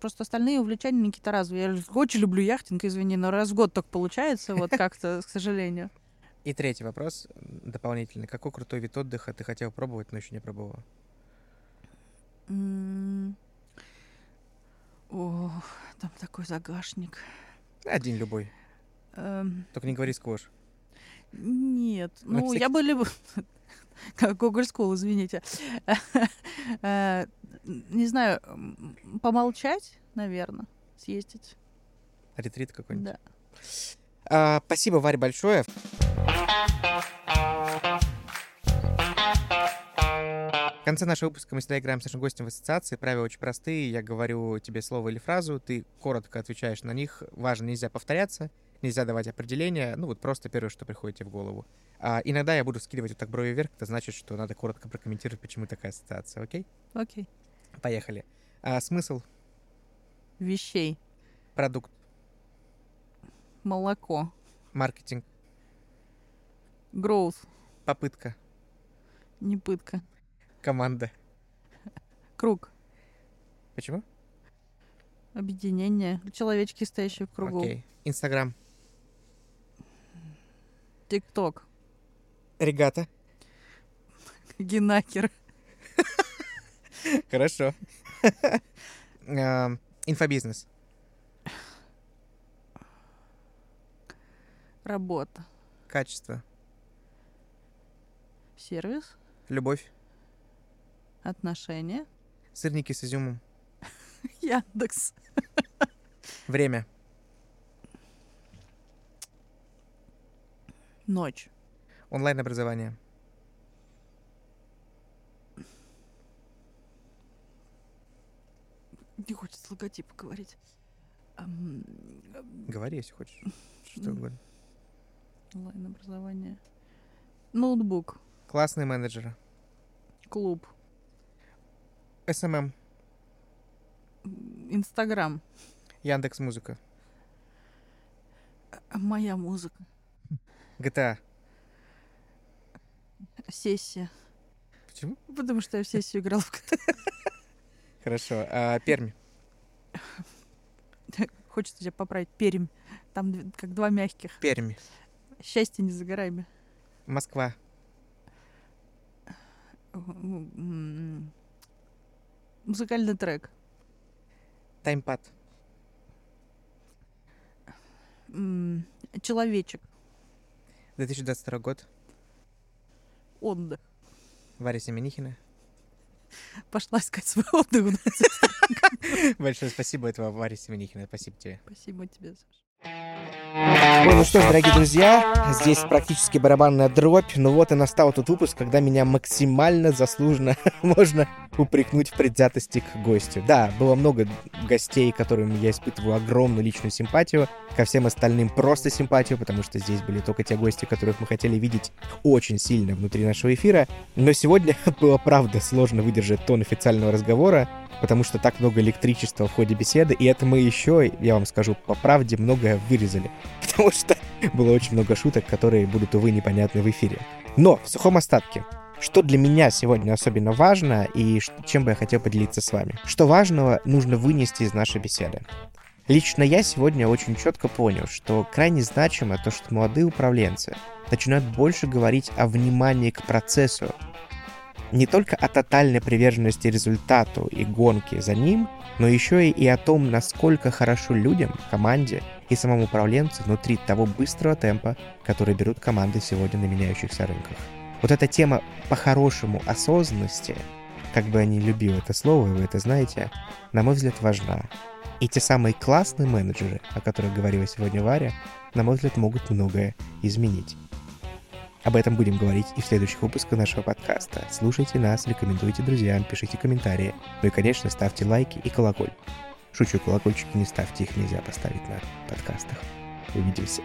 Просто остальные увлечения не какие-то разовые. Я очень люблю яхтинг, извини, но раз в год только получается, вот [LAUGHS] как-то, к сожалению. И третий вопрос, дополнительный. Какой крутой вид отдыха ты хотел пробовать, но еще не пробовала? М. Ох, там такой загашник. Один любой. Эм, Только не говори сквош. Нет, ну всякий я бы люб- [LAUGHS] как Google School, извините. [LAUGHS] Э, Не знаю, помолчать, наверное, съездить. Ретрит какой-нибудь. Да. А, спасибо, Варя, большое. В конце нашего выпуска мы всегда играем с нашим гостем в ассоциации. Правила очень простые. Я говорю тебе слово или фразу, ты коротко отвечаешь на них. Важно, нельзя повторяться, нельзя давать определения. Ну вот просто первое, что приходит тебе в голову. А, иногда я буду скидывать вот так брови вверх. Это значит, что надо коротко прокомментировать, почему такая ассоциация. Окей? Окей. Поехали. А, смысл, Вещей. продукт, Молоко. маркетинг, Growth. попытка, Не пытка. команда. Круг. Почему? Объединение. Человечки, стоящие в кругу. Окей. Инстаграм. Тикток. Регата. [LAUGHS] Генакер. Хорошо. Ам, [LAUGHS] Инфобизнес. Работа. Качество. Сервис. Любовь. Отношения. Сырники с изюмом. [LAUGHS] Яндекс. Время. Ночь. Онлайн-образование. Не хочется логотипы говорить. Говори, если хочешь. Что угодно. Онлайн-образование. Ноутбук. Классные менеджеры. Клуб. SMM. Инстаграм. Яндекс Музыка. Моя музыка. GTA. Сессия. Почему? Потому что я в сессию играла в GTA. Хорошо. А, Пермь. хочется тебя поправить. Пермь. Там как два мягких. Пермь. Счастье не за горами. Москва. Музыкальный трек. Таймпад. Человечек. 2022 год. Отдых. Варя Семенихина. Пошла искать свой отдых. Большое спасибо, этого Варя Семенихина. Спасибо тебе. Спасибо тебе, Саша. Ой, ну что ж, дорогие друзья, здесь практически барабанная дробь. Ну вот и настал тот выпуск, когда меня максимально заслуженно [LAUGHS] можно упрекнуть в предвзятости к гостю. Да, было много гостей, которым я испытываю огромную личную симпатию, ко всем остальным просто симпатию, потому что здесь были только те гости, которых мы хотели видеть очень сильно внутри нашего эфира. Но сегодня [LAUGHS] было, правда, сложно выдержать тон официального разговора, потому что так много электричества в ходе беседы, и это мы еще, я вам скажу по правде, многое вырезали, [LAUGHS] потому что было очень много шуток, которые будут, увы, непонятны в эфире. Но в сухом остатке, что для меня сегодня особенно важно и чем бы я хотел поделиться с вами? Что важного нужно вынести из нашей беседы? Лично я сегодня очень четко понял, что крайне значимо то, что молодые управленцы начинают больше говорить о внимании к процессу, не только о тотальной приверженности результату и гонке за ним, но еще и, о том, насколько хорошо людям, команде и самому управленцу внутри того быстрого темпа, который берут команды сегодня на меняющихся рынках. Вот эта тема по-хорошему осознанности, как бы я ни любил это слово, вы это знаете, на мой взгляд, важна. И те самые классные менеджеры, о которых говорила сегодня Варя, на мой взгляд, могут многое изменить. Об этом будем говорить и в следующих выпусках нашего подкаста. Слушайте нас, рекомендуйте друзьям, пишите комментарии. Ну и, конечно, ставьте лайки и колокольчик. Шучу, колокольчики не ставьте, их нельзя поставить на подкастах. Увидимся.